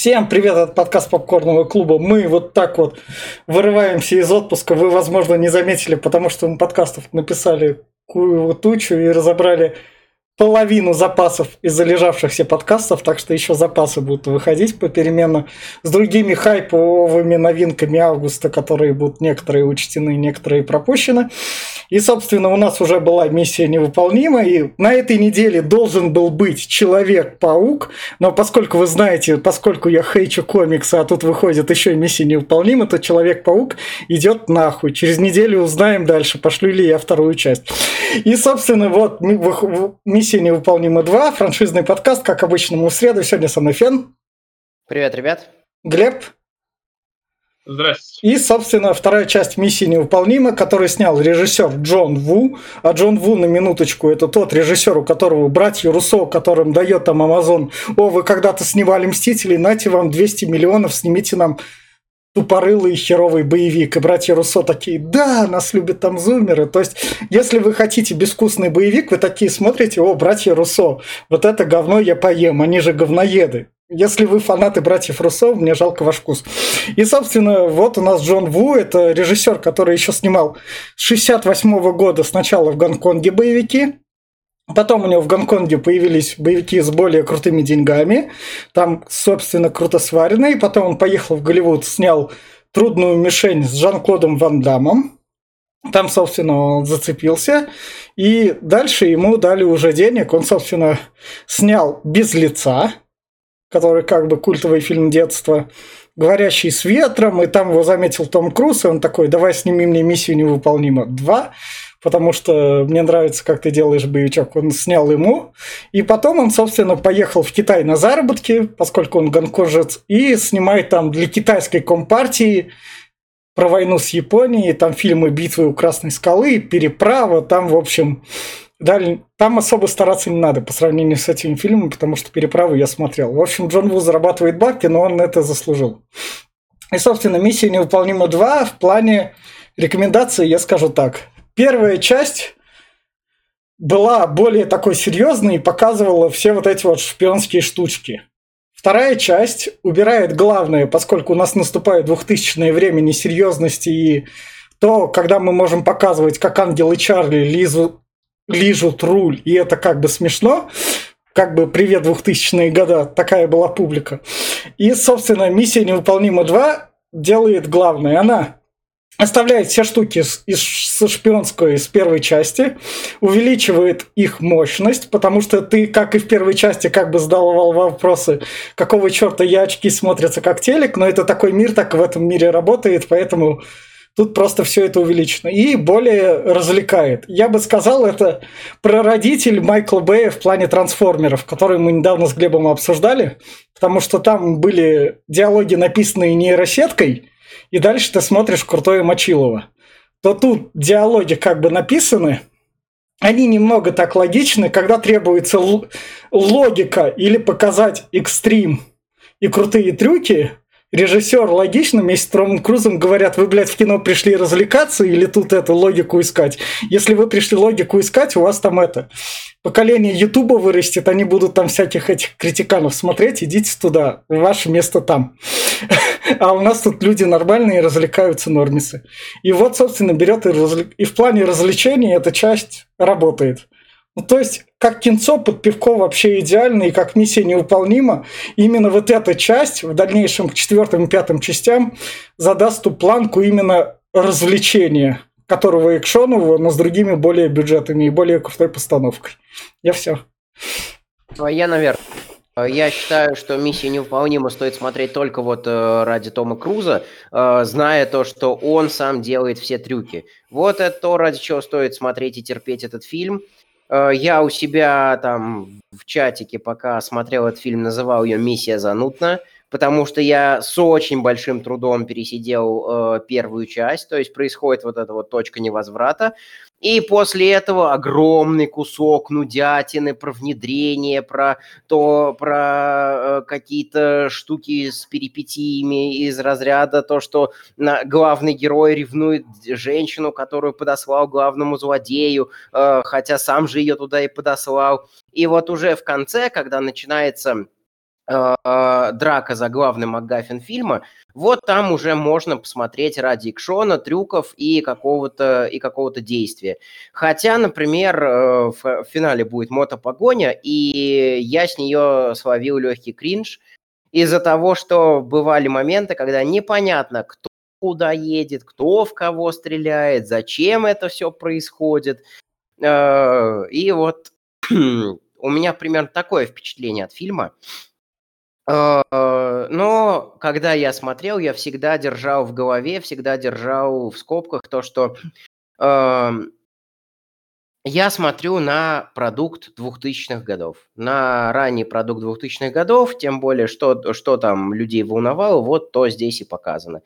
Всем привет от подкаст Попкорного клуба. Мы вот так вот вырываемся из отпуска. Вы, возможно, не заметили, потому что мы подкастов написали тучу и разобрали половину запасов из залежавшихся подкастов, так что еще запасы будут выходить попеременно с другими хайповыми новинками августа, которые будут некоторые учтены, некоторые пропущены. И, собственно, у нас уже была миссия невыполнима, и на этой неделе должен был быть Человек-паук, но поскольку вы знаете, поскольку я хейчу комиксы, а тут выходит еще миссия невыполнима, то Человек-паук идет нахуй. Через неделю узнаем дальше, пошлю ли я вторую часть. И, собственно, вот миссия невыполнима 2, франшизный подкаст, как обычно, мы в среду. Сегодня со мной Фен. Привет, ребят. Глеб. Здравствуйте. И, собственно, вторая часть миссии невыполнима, которую снял режиссер Джон Ву. А Джон Ву, на минуточку, это тот режиссер, у которого братья Руссо, которым дает там Амазон, о, вы когда-то снимали «Мстителей», нате вам 200 миллионов, снимите нам тупорылый херовый боевик. И братья Руссо такие, да, нас любят там зумеры. То есть, если вы хотите безвкусный боевик, вы такие смотрите, о, братья Руссо, вот это говно я поем, они же говноеды. Если вы фанаты братьев Руссо, мне жалко ваш вкус. И, собственно, вот у нас Джон Ву, это режиссер, который еще снимал с 68 года сначала в Гонконге боевики, Потом у него в Гонконге появились боевики с более крутыми деньгами. Там, собственно, круто сваренные. Потом он поехал в Голливуд, снял «Трудную мишень» с Жан-Клодом Ван Дамом. Там, собственно, он зацепился. И дальше ему дали уже денег. Он, собственно, снял «Без лица», который как бы культовый фильм детства, «Говорящий с ветром», и там его заметил Том Круз, и он такой, давай сними мне «Миссию невыполнима 2», потому что мне нравится, как ты делаешь боевичок. Он снял ему, и потом он, собственно, поехал в Китай на заработки, поскольку он гонкожец, и снимает там для китайской компартии про войну с Японией, там фильмы «Битвы у Красной скалы», «Переправа», там, в общем, Далее, там особо стараться не надо по сравнению с этими фильмами, потому что переправу я смотрел. В общем, Джон Ву зарабатывает бабки, но он это заслужил. И, собственно, миссия невыполнима 2 в плане рекомендаций, я скажу так. Первая часть была более такой серьезной и показывала все вот эти вот шпионские штучки. Вторая часть убирает главное, поскольку у нас наступает двухтысячное время несерьезности и то, когда мы можем показывать, как ангелы Чарли лизу, лижут руль, и это как бы смешно, как бы привет 2000-е года, такая была публика. И, собственно, миссия невыполнима 2 делает главное. Она оставляет все штуки из, со шпионской с первой части, увеличивает их мощность, потому что ты, как и в первой части, как бы задавал вопросы, какого черта я очки смотрятся как телек, но это такой мир, так в этом мире работает, поэтому Тут просто все это увеличено. И более развлекает. Я бы сказал, это прародитель Майкла Бэя в плане трансформеров, который мы недавно с Глебом обсуждали, потому что там были диалоги, написанные нейросеткой, и дальше ты смотришь крутое Мочилово. То тут диалоги как бы написаны, они немного так логичны, когда требуется логика или показать экстрим и крутые трюки, режиссер логично вместе с Томом Крузом говорят, вы, блядь, в кино пришли развлекаться или тут эту логику искать? Если вы пришли логику искать, у вас там это поколение Ютуба вырастет, они будут там всяких этих критиканов смотреть, идите туда, ваше место там. А у нас тут люди нормальные, развлекаются нормисы. И вот, собственно, берет и, развлек... и в плане развлечений эта часть работает. Ну, то есть, как кинцо под пивко вообще идеально, и как миссия невыполнима, именно вот эта часть в дальнейшем к четвертым и пятым частям задаст ту планку именно развлечения, которого экшонового, но с другими более бюджетами и более крутой постановкой. Я все. А я, наверное, я считаю, что миссия невыполнима стоит смотреть только вот э, ради Тома Круза, э, зная то, что он сам делает все трюки. Вот это то, ради чего стоит смотреть и терпеть этот фильм. Э, я у себя там в чатике, пока смотрел этот фильм, называл ее «Миссия занудна», потому что я с очень большим трудом пересидел э, первую часть, то есть происходит вот эта вот точка невозврата. И после этого огромный кусок нудятины про внедрение, про то, про э, какие-то штуки с перипетиями из разряда то, что на, главный герой ревнует женщину, которую подослал главному злодею, э, хотя сам же ее туда и подослал. И вот уже в конце, когда начинается драка за главный МакГаффин фильма, вот там уже можно посмотреть ради экшона, трюков и какого-то и какого-то действия. Хотя, например, э, в финале будет мотопогоня, и я с нее словил легкий кринж из-за того, что бывали моменты, когда непонятно, кто куда едет, кто в кого стреляет, зачем это все происходит. Э, и вот у меня примерно такое впечатление от фильма. Э, но когда я смотрел, я всегда держал в голове, всегда держал в скобках то, что эм, я смотрю на продукт 2000-х годов, на ранний продукт 2000-х годов, тем более, что, что там людей волновало, вот то здесь и показано.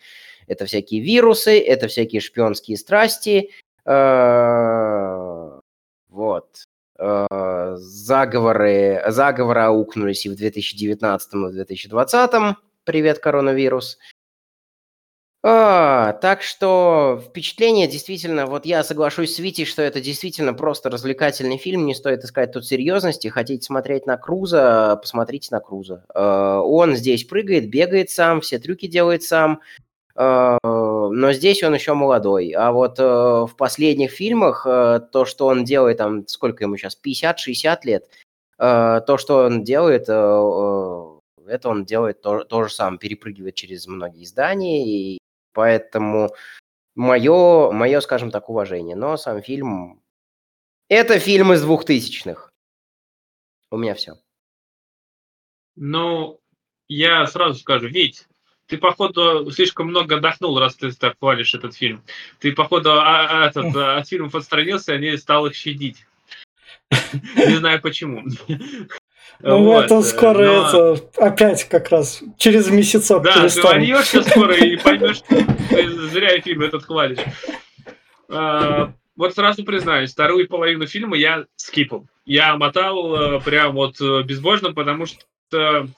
Это всякие вирусы, это всякие шпионские страсти, э, вот. Э, заговоры, заговоры аукнулись и в 2019, и в 2020. Привет, коронавирус. А, так что впечатление действительно, вот я соглашусь с Витей, что это действительно просто развлекательный фильм, не стоит искать тут серьезности. Хотите смотреть на Круза, посмотрите на Круза. Э, он здесь прыгает, бегает сам, все трюки делает сам, но здесь он еще молодой. А вот э, в последних фильмах э, то, что он делает, там, сколько ему сейчас, 50-60 лет, э, то, что он делает, это он делает то, то же самое, перепрыгивает через многие издания, и поэтому мое, мое, скажем так, уважение. Но сам фильм... Это фильм из двухтысячных. У меня все. Ну, я сразу скажу, ведь ты, походу, слишком много отдохнул, раз ты так хвалишь этот фильм. Ты, походу, а, а, этот, а, от фильмов отстранился, и не стал их щадить. Не знаю почему. Ну, вот. это скоро, Но... это опять как раз через месяцок Да, ты вольешься скоро и поймешь, зря фильм этот хвалишь. А, вот сразу признаюсь, вторую половину фильма я скипал. Я мотал э, прям вот э, безбожно, потому что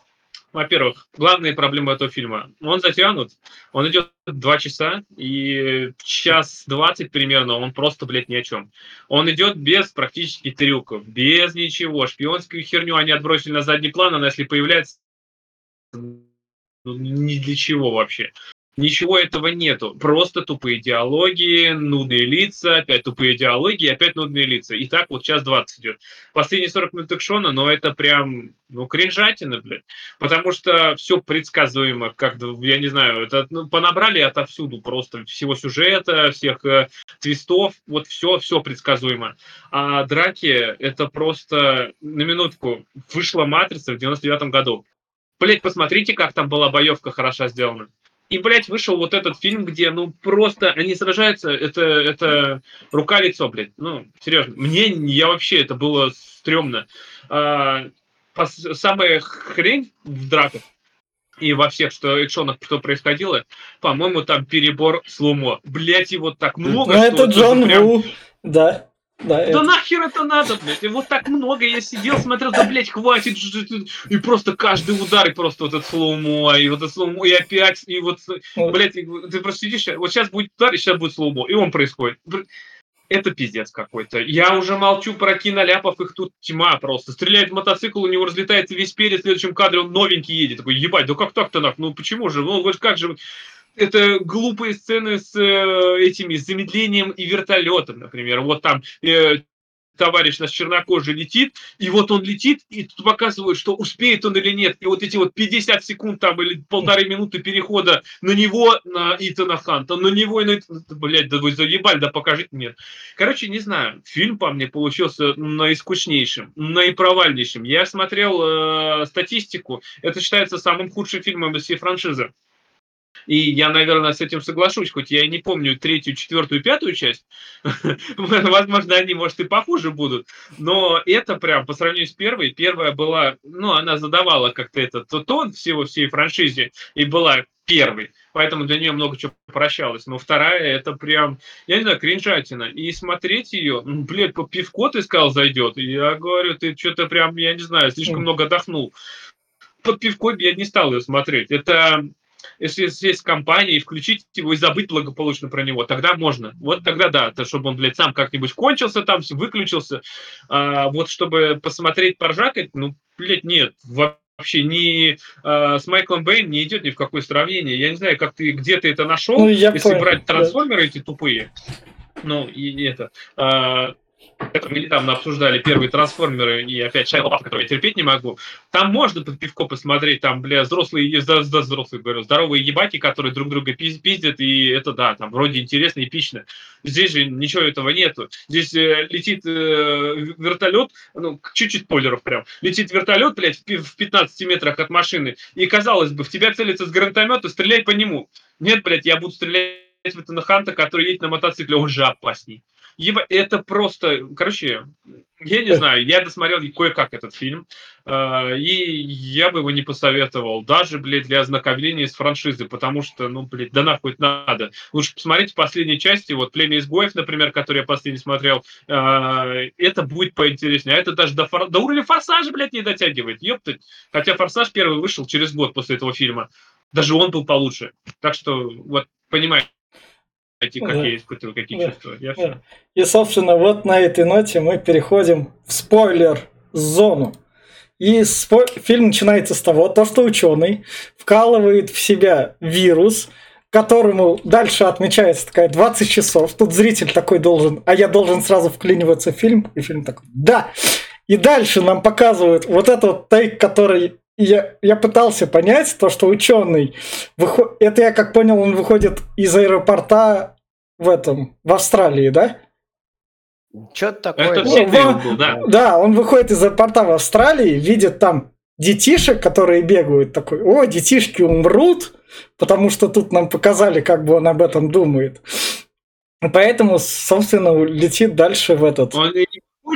во-первых, главная проблема этого фильма. Он затянут, он идет два часа, и час двадцать примерно он просто, блядь, ни о чем. Он идет без практически трюков, без ничего. Шпионскую херню они отбросили на задний план, она если появляется, ну, ни для чего вообще. Ничего этого нету. Просто тупые диалоги, нудные лица, опять тупые диалоги, опять нудные лица. И так вот час 20 идет. Последние 40 минут экшона, но это прям, ну, кринжатина, блядь. Потому что все предсказуемо, как, я не знаю, это ну, понабрали отовсюду просто всего сюжета, всех э, твистов, вот все, все предсказуемо. А драки, это просто, на минутку, вышла «Матрица» в 99 году. Блять, посмотрите, как там была боевка хороша сделана. И, блядь, вышел вот этот фильм, где, ну, просто они сражаются, это, это рука-лицо, блядь. Ну, серьезно. Мне, я вообще, это было стрёмно. А, самая хрень в драках и во всех что экшонах, что происходило, по-моему, там перебор slow-mo. Блять, его так много. Ну, это Джон прям... Ву, да. Да, это... нахер это надо, блядь? И вот так много я сидел, смотрел, да, блядь, хватит. И просто каждый удар, и просто вот это slow-mo, и вот это slow-mo, и опять, и вот, блядь, ты просто сидишь, вот сейчас будет удар, и сейчас будет slow-mo, и он происходит. Это пиздец какой-то. Я уже молчу про киноляпов, их тут тьма просто. Стреляет мотоцикл, у него разлетается весь перед, в следующем кадре он новенький едет. Такой, ебать, да как так-то нах? Ну почему же? Ну вот как же? Это глупые сцены с э, этими с замедлением и вертолетом, например. Вот там э, товарищ наш чернокожий летит, и вот он летит, и тут показывают, что успеет он или нет. И вот эти вот 50 секунд там или полторы минуты перехода на него, на Итана Ханта, на него и на Блядь, да вы заебали, да покажите мне. Короче, не знаю, фильм по мне получился наискучнейшим, наипровальнейшим. Я смотрел э, статистику, это считается самым худшим фильмом из всей франшизы. И я, наверное, с этим соглашусь, хоть я и не помню третью, четвертую, пятую часть. Возможно, они, может, и похуже будут. Но это прям по сравнению с первой. Первая была, ну, она задавала как-то этот тон всего всей франшизе и была первой. Поэтому для нее много чего прощалось. Но вторая, это прям, я не знаю, кринжатина. И смотреть ее, ну, блядь, по пивко ты сказал зайдет. И я говорю, ты что-то прям, я не знаю, слишком много отдохнул. Под пивко я не стал ее смотреть. Это если есть компания, и включить его и забыть благополучно про него, тогда можно. Вот тогда да, то, чтобы он, блядь, сам как-нибудь кончился там, выключился. А, вот чтобы посмотреть, поржакать, ну, блядь, нет, вообще ни э, с Майклом Бэйн не идет ни в какое сравнение. Я не знаю, как ты где ты это нашел, Ну, если понял, брать да. трансформеры эти тупые. Ну, и это. э, это мы недавно обсуждали первые трансформеры и опять Шайла который я терпеть не могу. Там можно под пивко посмотреть, там, бля, взрослые, да, да, взрослые, говорю, здоровые ебаки, которые друг друга пиз- пиздят, и это, да, там, вроде интересно, эпично. Здесь же ничего этого нету. Здесь э, летит э, вертолет, ну, чуть-чуть спойлеров прям, летит вертолет, блядь, в пи- в 15 метрах от машины, и, казалось бы, в тебя целится с гранатомета, стреляй по нему. Нет, блядь, я буду стрелять в Ханта, который едет на мотоцикле, он же опасней. Еба, это просто, короче, я не знаю, я досмотрел кое-как этот фильм, э, и я бы его не посоветовал, даже, блядь, для ознакомления с франшизой, потому что, ну, блядь, да нахуй это надо. Лучше посмотрите последние части, вот «Племя изгоев», например, который я последний смотрел, э, это будет поинтереснее, а это даже до, фор- до уровня «Форсажа», блядь, не дотягивает, ёптать. Хотя «Форсаж» первый вышел через год после этого фильма, даже он был получше. Так что, вот, понимаете, какие Да. я испытываю, какие Да. чувства. Я Да. всё. И, собственно, вот на этой ноте мы переходим в спойлер-зону. И спо- фильм начинается с того, то, что ученый вкалывает в себя вирус, которому дальше отмечается такая 20 часов. Тут зритель такой должен, а я должен сразу вклиниваться в фильм. И фильм такой, да. И дальше нам показывают вот этот вот тейк, который я, я пытался понять, то, что ученый, выход... это я как понял, он выходит из аэропорта в этом, в Австралии, да? Что-то такое. Это все во- был, да. Да, он выходит из аэропорта в Австралии, видит там детишек, которые бегают, такой, о, детишки умрут, потому что тут нам показали, как бы он об этом думает. Поэтому, собственно, летит дальше в этот. Он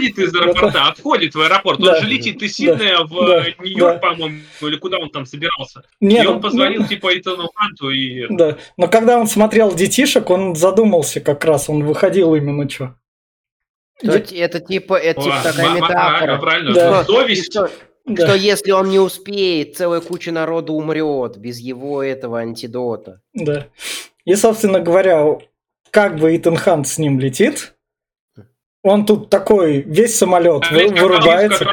не выходит из аэропорта, входит в аэропорт. Он же летит из Сиднея в э, Нью-Йорк, по-моему, или куда он там собирался. И ну, он позвонил типа Итану Ханту и... Да, но когда он смотрел детишек, он задумался как раз, он выходил именно что. То есть это типа, это типа такая метафора. Правильно, Да. Совесть. Да. Что если он не успеет, целая куча народа умрет без его этого антидота. Да. И, собственно говоря, как бы Итан Хант с ним летит, он тут такой, весь самолет А, как вырубается.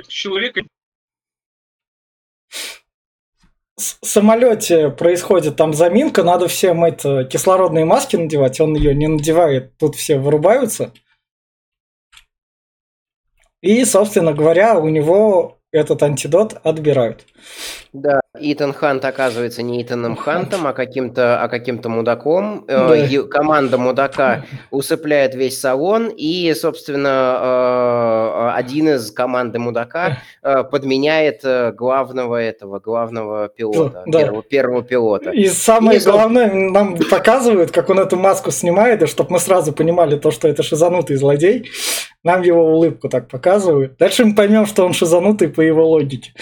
с- самолете происходит там заминка, надо всем это кислородные маски надевать, он ее не надевает, тут все вырубаются. И, собственно говоря, у него этот антидот отбирают. Да, Итан Хант оказывается не Итаном Хантом, а каким-то, а каким-то мудаком. Э, Да. Команда мудака усыпляет весь салон, и, собственно, э, один из команды мудака э, подменяет главного этого, главного пилота, Да. первого, первого пилота. И самое И, главное, нам показывают, как он эту маску снимает, и чтобы мы сразу понимали то, что это шизанутый злодей, нам его улыбку так показывают. Дальше мы поймем, что он шизанутый по его логике.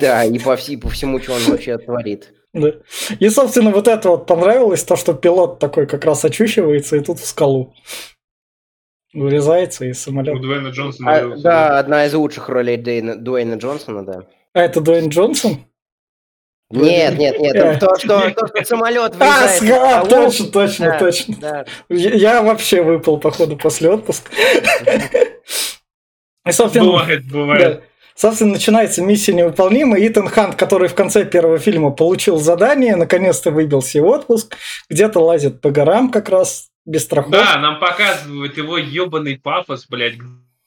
Да, и по, вси- по всему, что он вообще творит. Да. И, собственно, вот это вот понравилось, то, что пилот такой как раз очухивается и тут в скалу. Вырезается из У самолета. Дуэйна Джонсона. А, да, одна из лучших ролей Дейна- Дуэйна Джонсона, да. А это Дуэйн Джонсон? Нет, нет, нет, Э. то, что, то, что самолет А, врезается в ска- скалу. точно, точно, Да, точно. да. Я, я вообще выпал, походу, после отпуска. И, собственно, Бывает, бывает. да. Собственно, начинается миссия невыполнима. Итан Хант, который в конце первого фильма получил задание, наконец-то выбился в отпуск, где-то лазит по горам как раз, без страховки. Да, нам показывают его ебаный пафос, блядь,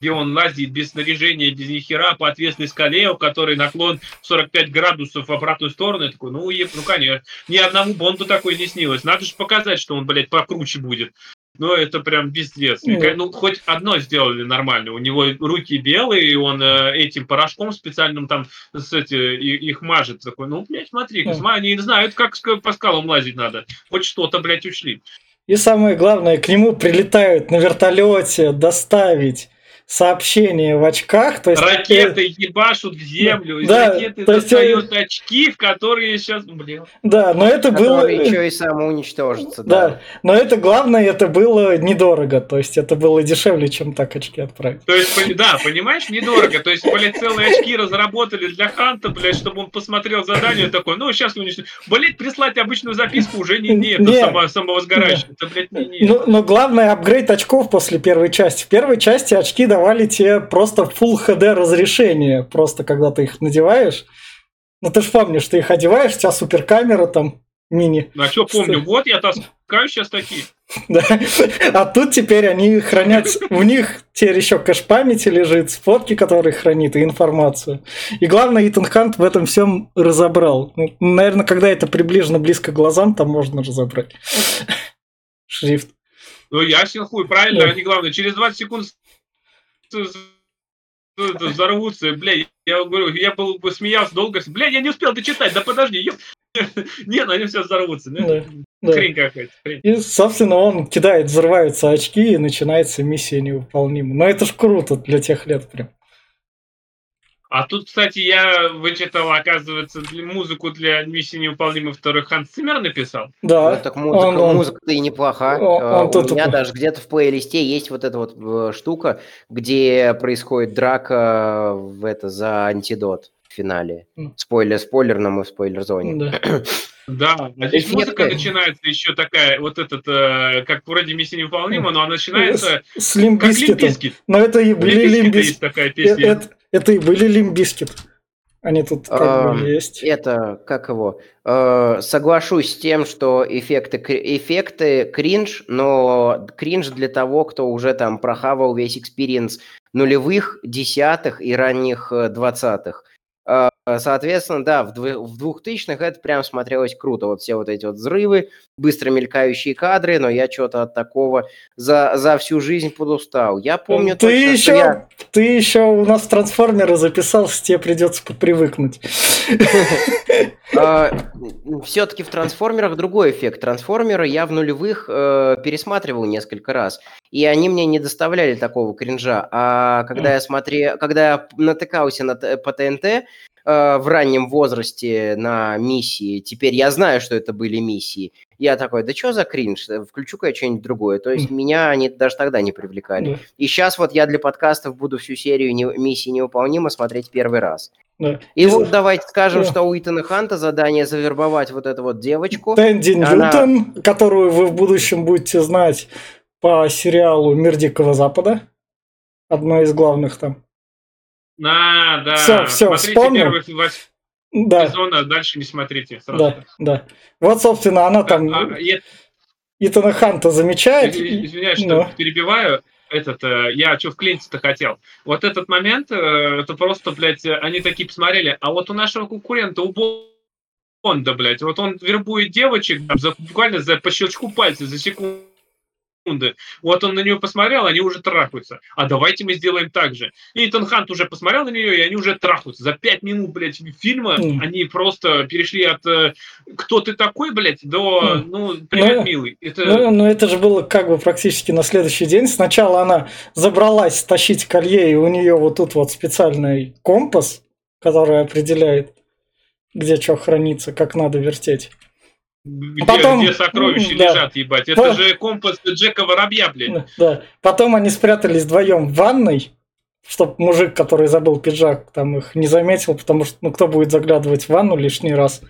где он лазит без снаряжения, без ни хера по отвесной скале, у которой наклон 45 градусов в обратную сторону. Я такой, ну, еб, ну, конечно. Ни одному Бонду такой не снилось. Надо же показать, что он, блядь, покруче будет. Ну, это прям пиздец. Да. Ну, хоть одно сделали нормально. У него руки белые, и он э, этим порошком специальным там с эти, и- их мажет. Такой, ну, блядь, смотри, сма- они знают, как по скалам лазить надо. Хоть что-то, блядь, учли. И самое главное, к нему прилетают на вертолете доставить сообщение в очках. То есть, Ракеты ебашут в землю, Да, ракеты то есть, достают очки, в которые сейчас, блин. Да, но это было... Который еще и самоуничтожится. Да, Да. но это главное, это было недорого. То есть это было дешевле, чем так очки отправить. То есть, да, понимаешь, недорого. То есть, блядь, целые очки разработали для Ханта, блядь, чтобы он посмотрел задание такой, ну, сейчас уничтожим. Блядь, прислать обычную записку уже не, не, это само, самого сгорающего. Это, блядь, не, не. Но, но главное апгрейд очков после первой части. В первой части очки давали тебе просто Full HD разрешение, просто когда ты их надеваешь. Ну ты же помнишь, ты их одеваешь, у тебя суперкамера там мини. Ну, а что помню, вот я таскаю сейчас такие. Да. А тут теперь они хранят, в них теперь еще кэш памяти лежит, фотки, которые хранит, и информацию. И главное, Итан Хант в этом всем разобрал. Ну, наверное, когда это приближено близко к глазам, там можно разобрать. Шрифт. Ну, ясен хуй, правильно, они главное, через 20 секунд взорвутся, бля, я говорю, я был бы смеялся долго, бля, я не успел дочитать, да подожди, ёп. Не, ну они все взорвутся. Ну, да, хрень да. какая-то. Хрень. И, собственно, он кидает, взрываются очки, и начинается миссия невыполнима. Но это ж круто для тех лет прям. А тут, кстати, я вычитал, оказывается, музыку для миссии невыполнимой второй Ханс Циммер написал. Да. Ну, так музыка, он, он, музыка-то и неплоха. Он, он, У меня даже где-то в плейлисте есть вот эта вот э, штука, где происходит драка в это за антидот финале. Спойлер, спойлер на мой спойлер-зоне. Да. Да, а здесь Эффектка... музыка начинается еще такая, вот этот, э, как вроде миссия невыполнима, но она начинается с, с Limp Bizkit. Но это и были Limp Bizkit. такая песня. Это, это и были Limp Bizkit. Они тут как бы есть. Это, как его, э, соглашусь с тем, что эффекты, эффекты кринж, но кринж для того, кто уже там прохавал весь experience нулевых, десятых и ранних э, двадцатых. А, соответственно, да, в 2000-х это прям смотрелось круто. Вот все вот эти вот взрывы, быстро мелькающие кадры, но я что-то от такого за, за всю жизнь подустал. Я помню ты точно, еще, я... Ты еще у нас трансформеры записался, тебе придется привыкнуть. А, Все-таки в трансформерах другой эффект. Трансформеры я в нулевых э, пересматривал несколько раз, и они мне не доставляли такого кринжа. А когда я смотрел, когда я натыкался на, по ТНТ, Э, в раннем возрасте на миссии. Теперь я знаю, что это были миссии. Я такой, да что за кринж? Включу-ка я что-нибудь другое. То есть меня они даже тогда не привлекали. И сейчас вот я для подкастов буду всю серию не, миссии невыполнимо смотреть первый раз. Да. И Из... вот давайте скажем, да. что у Итана Ханта задание завербовать вот эту вот девочку. Тэнди она... Ньютон, которую вы в будущем будете знать по сериалу «Мир Дикого Запада». Одно из главных там. А, да. Все, все, смотрите вспомнил. да. сезон, а дальше не смотрите. Сразу. Да, да. Вот, собственно, она там... А, а, я... Итана Ханта замечает. Извиняюсь, что но... перебиваю этот, э, я что в клиенте-то хотел. Вот этот момент, э, это просто, блядь, они такие посмотрели, а вот у нашего конкурента, у Бонда, блядь, вот он вербует девочек за, буквально за по щелчку пальца, за секунду секунды. Вот он на нее посмотрел, они уже трахаются. А давайте мы сделаем так же. И Итан Хант уже посмотрел на нее, и они уже трахаются. За пять минут, блядь, фильма mm. они просто перешли от э, «Кто ты такой, блядь?» до mm. «Ну, привет, ну, милый». Это... Ну, ну, это же было как бы практически на следующий день. Сначала она забралась тащить колье, и у нее вот тут вот специальный компас, который определяет, где что хранится, как надо вертеть. Где, Потом, где сокровища да. лежат, ебать. Это По... же компас Джека Воробья, блядь. Да. Потом они спрятались вдвоем в ванной, чтобы мужик, который забыл пиджак, там их не заметил, потому что ну кто будет заглядывать в ванну лишний раз,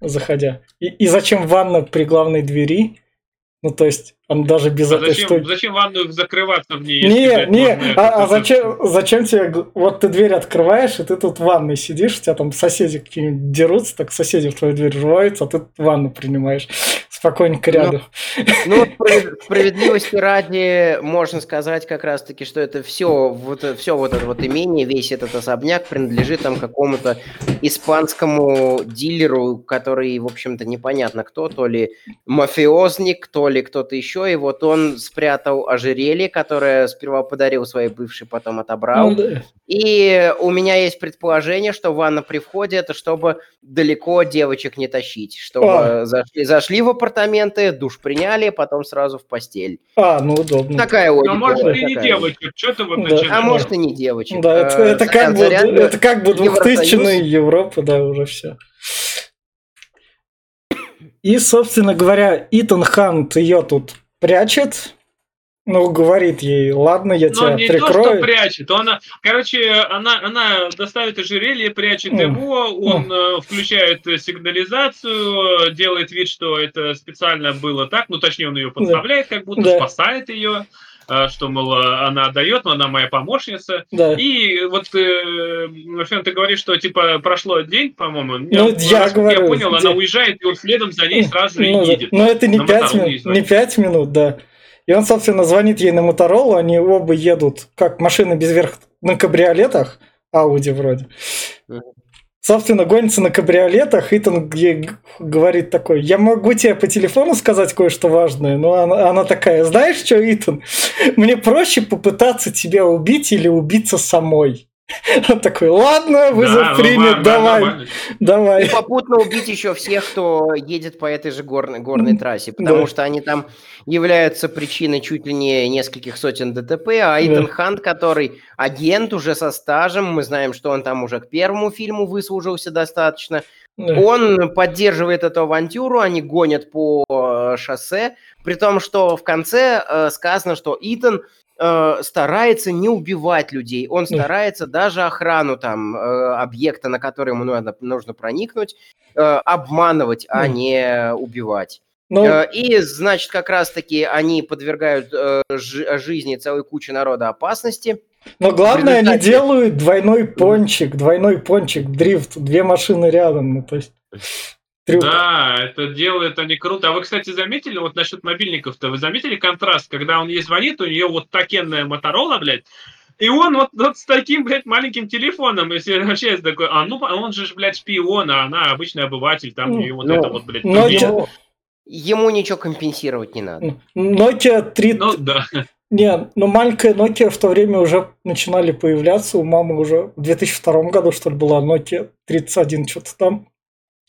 заходя. И, и зачем ванна при главной двери? Ну, то есть, он даже без а этой зачем, штуки... Зачем ванну закрываться в ней? Не, не, а, а зачем, зачем тебе... Вот ты дверь открываешь, и ты тут в ванной сидишь, у тебя там соседи какие-нибудь дерутся, так соседи в твою дверь рваются, а ты ванну принимаешь спокойненько ну, рядом. Ну, справедливости ради можно сказать как раз-таки, что это все вот, все вот это вот имение, весь этот особняк принадлежит там какому-то испанскому дилеру, который, в общем-то, непонятно кто, то ли мафиозник, то ли кто-то еще, и вот он спрятал ожерелье, которое сперва подарил своей бывшей, потом отобрал. Ну, да. И у меня есть предположение, что ванна при входе это чтобы далеко девочек не тащить, чтобы а. зашли, зашли в апартаменты, душ приняли, потом сразу в постель. А, ну удобно. Такая логика. А может и не девочек, что ты вот да. А может и не девочек. Да, это, это, как, бы, это как бы 2000 Европа, да, уже все. И, собственно говоря, Итан Хант ее тут прячет, ну, говорит ей, ладно, я Но тебя не прикрою. то, что прячет, она, короче, она, она доставит ожерелье, прячет mm. его, он mm. включает сигнализацию, делает вид, что это специально было так, ну, точнее, он ее подставляет, как будто да. спасает ее. э, что, мол, она отдает, но она моя помощница. Да. И вот, э, Фен, ты говоришь, что, типа, прошло день, по-моему. Ну, я насколько говорю, Я понял, где- она уезжает, и он следом за ней сразу Ну, и да. едет. Но это не 5 Мотороле минут, не пять минут, да. И он, собственно, звонит ей на Моторолу, они оба едут, как машины без верх, на кабриолетах, Ауди вроде. Мгм. Собственно, гонится на кабриолетах, Итан говорит такой, я могу тебе по телефону сказать кое-что важное, но она, она такая, знаешь что, Итан, мне проще попытаться тебя убить или убиться самой. Он такой, ладно, вызов Да, ну, принят, да, давай, нормально. давай. И попутно убить еще всех, кто едет по этой же горной, горной трассе, потому Да. что они там являются причиной чуть ли не нескольких сотен ДТП, а Да. Итан Хант, который агент уже со стажем, мы знаем, что он там уже к первому фильму выслужился достаточно, Да. он поддерживает эту авантюру, они гонят по э, шоссе, при том, что в конце э, сказано, что Итан э, старается не убивать людей, он старается даже охрану там э, объекта, на который ему надо, нужно проникнуть, э, обманывать, а не убивать. Ну, Э, И, значит, как раз-таки они подвергают э, жи- жизни целой кучи народа опасности. Но главное, они результате- делают двойной пончик, двойной пончик, дрифт, две машины рядом, ну то есть трюк. Да, это делают они круто. А вы, кстати, заметили, вот насчет мобильников-то, вы заметили контраст, когда он ей звонит, у нее вот такенная Моторола, блядь, и он вот, вот с таким, блядь, маленьким телефоном, если общается такой, а ну, он же, блядь, шпион, а она обычный обыватель, там у нее вот Ну, это вот, блядь, но чё- Ему, ничего компенсировать не надо. Nokia 3... Ну, да. Не, ну маленькая Nokia в то время уже начинали появляться, у мамы уже в 2002 году, что ли, была Nokia 31, что-то там.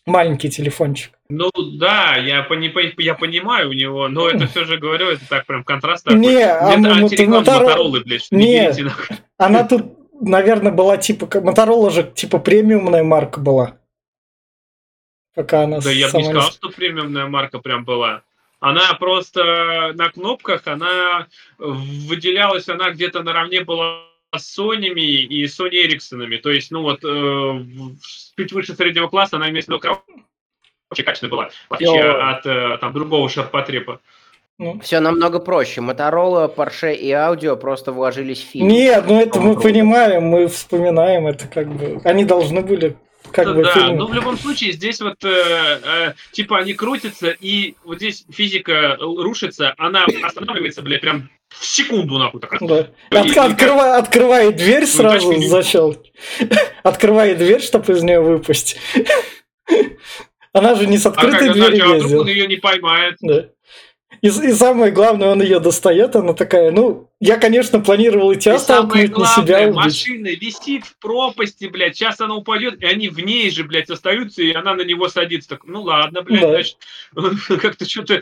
Маленький телефончик. Ну, да, я, пони- по- я понимаю у него, но это все же, говорю, это так прям контраст такой. Не, а Нет, мо- антиреклама Моторола- Моторолы, блядь, не Не. берите нахуй. Она тут, наверное, была типа... Моторола же типа премиумная марка была. Пока она Да я бы не сказал, что премиумная марка прям была. Она просто на кнопках, она выделялась, она где-то наравне была с Sony и Sony Эриксонами. То есть, ну вот, э, чуть выше среднего класса она имеет в виду очень качественная была, в отличие от э, там, другого ширпотреба. Ну. Все намного проще. Моторола, Porsche и Аудио просто вложились в фильм. Нет, ну это мы понимаем, мы вспоминаем, это как бы... Они должны были как Ну бы... да, фильм- но в любом случае здесь вот э, э, типа они крутятся, и вот здесь физика рушится, она останавливается, блядь, прям секунду нахуй так раз. Да. И- От- и открыва- открывает дверь сразу тачку не- зачем? Открывает дверь, чтобы из нее выпасть. Она же не с А открытой как дверью иначе, а вдруг он ездила. ее не поймает? Да. И, и самое главное, он ее достает, она такая, ну, я, конечно, планировал тебя И столкнуть, не себя главное, убить. машина висит в пропасти, блядь, сейчас она упадет, и они в ней же, блядь, остаются, и она на него садится. Так, ну ладно, блядь, Да. значит, как-то что-то...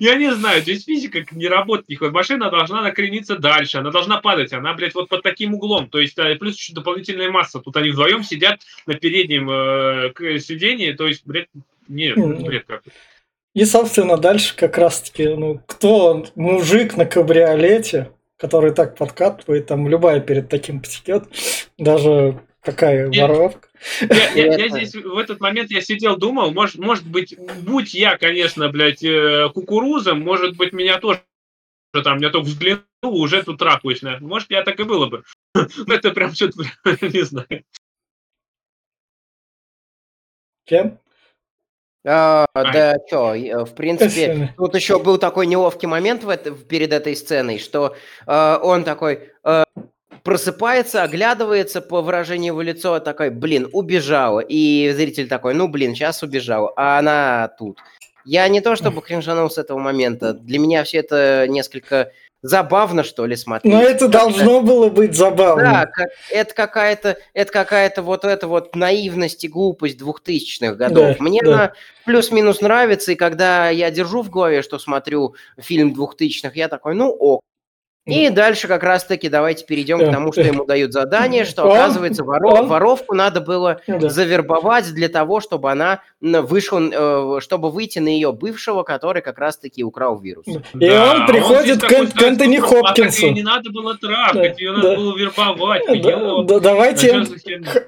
Я не знаю, здесь физика не работает никакой. Машина должна накрениться дальше, она должна падать, она, блядь, вот под таким углом. То есть, э, плюс еще дополнительная масса. Тут они вдвоем сидят на переднем э, сиденье, то есть, блядь, нет, Мгм. бред какой. И, собственно, дальше как раз-таки, ну, кто он? Мужик на кабриолете, который так подкатывает, там любая перед таким потекет, даже какая Нет. воровка. Я, я- я здесь в этот момент я сидел, думал, может, может быть, будь я, конечно, блядь, э, кукурузом, может быть, меня тоже там, я только взглянул, уже тут трахаюсь. наверное. Может, я так и было бы. Ну, Это прям что-то, не знаю. Кен? А, Ай. да, что, в принципе, Спасибо. тут еще был такой неловкий момент в это- перед этой сценой, что э, он такой э, просыпается, оглядывается по выражению его лица, такой, блин, убежала. И зритель такой, ну, блин, сейчас убежала. А она тут. Я не то чтобы кринжанул с этого момента. Для меня все это несколько забавно, что ли, смотреть. Но это должно было быть забавно. Да, как- это какая-то, это какая-то вот эта вот наивность и глупость двухтысячных годов. Да, Мне да. она плюс-минус нравится, и когда я держу в голове, что смотрю фильм двухтысячных, я такой, ну ок. И дальше как раз-таки давайте перейдем Да, к тому, что ему дают задание, что Он- оказывается воро- он- воровку надо было Да. завербовать для того, чтобы она вышла, э, чтобы выйти на ее бывшего, который как раз-таки украл вирус. И Да, он приходит здесь к, к Энтони Хопкинсу. Ее не надо было трахать, Да, ее да. надо было вербовать. Да, да, давайте А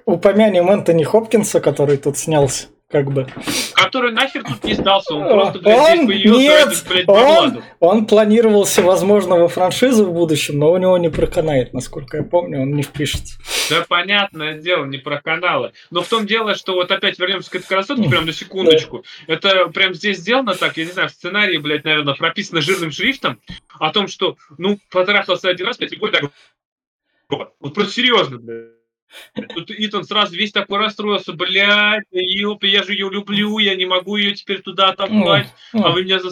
упомянем Энтони Хопкинса, который тут снялся как бы. Который нахер тут не сдался, он просто, блядь, он, здесь появился нет, ради, блядь, он, он планировался, возможно, во франшизу в будущем, но у него не проканает, насколько я помню, он не впишется. Да, понятное дело, не про каналы. Но в том дело, что вот опять вернемся к этой красотке, прям на секундочку. Да. Это прям здесь сделано так, я не знаю, в сценарии, блядь, наверное, прописано жирным шрифтом о том, что, ну, потрахался один раз, блядь, и будет так... Вот просто серьезно, блядь. Тут Итан сразу весь такой расстроился, блядь, ёп, я же ее люблю, я не могу ее теперь туда отомкнуть, а вы меня за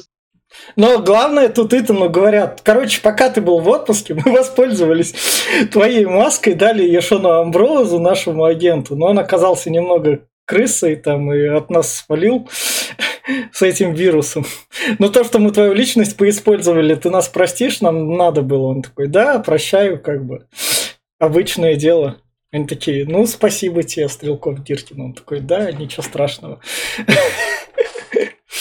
но главное, тут Итану говорят, короче, пока ты был в отпуске, мы воспользовались твоей маской, дали ее Шону Амброзу, нашему агенту, но он оказался немного крысой там и от нас спалил с этим вирусом. Но то, что мы твою личность поиспользовали, ты нас простишь, нам надо было. Он такой, да, прощаю, как бы. Обычное дело. Они такие, ну, спасибо тебе, Стрелков Диркин. Он такой, да, ничего страшного.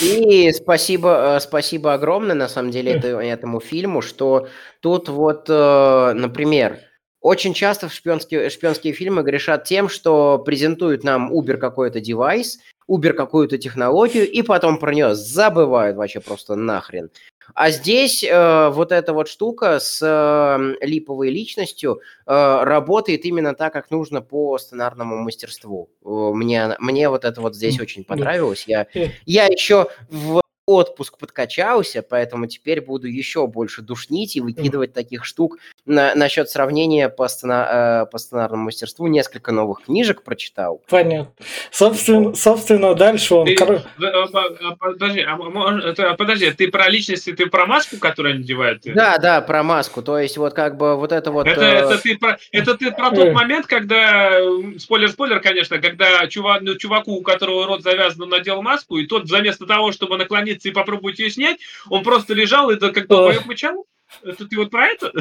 И спасибо, э, спасибо огромное, на самом деле, этому фильму, что тут вот, э, например, очень часто в шпионские, шпионские фильмы грешат тем, что презентуют нам Uber какой-то девайс, Uber какую-то технологию, и потом про нее забывают вообще просто нахрен. А здесь э, вот эта вот штука с э, липовой личностью э, работает именно так, как нужно по сценарному мастерству. Мне, мне вот это вот здесь очень понравилось. Я, я еще в отпуск подкачался, поэтому теперь буду еще больше душнить и выкидывать таких штук. На, насчет сравнения по, сцена, э, по сценарному мастерству несколько новых книжек прочитал. Понятно. Собственно, собственно дальше он... Ты, э, а, подожди, а, подожди, ты про личности, ты про маску, которую они надевают? Да, да, про маску. То есть вот как бы вот это вот... Это, э... это, ты, про, это ты про тот момент, когда, спойлер-спойлер, конечно, когда чувак, ну, чуваку, у которого рот завязан, надел маску, и тот вместо того, чтобы наклониться и попробовать ее снять, он просто лежал и как долбоеб мычал? Это ты вот про это?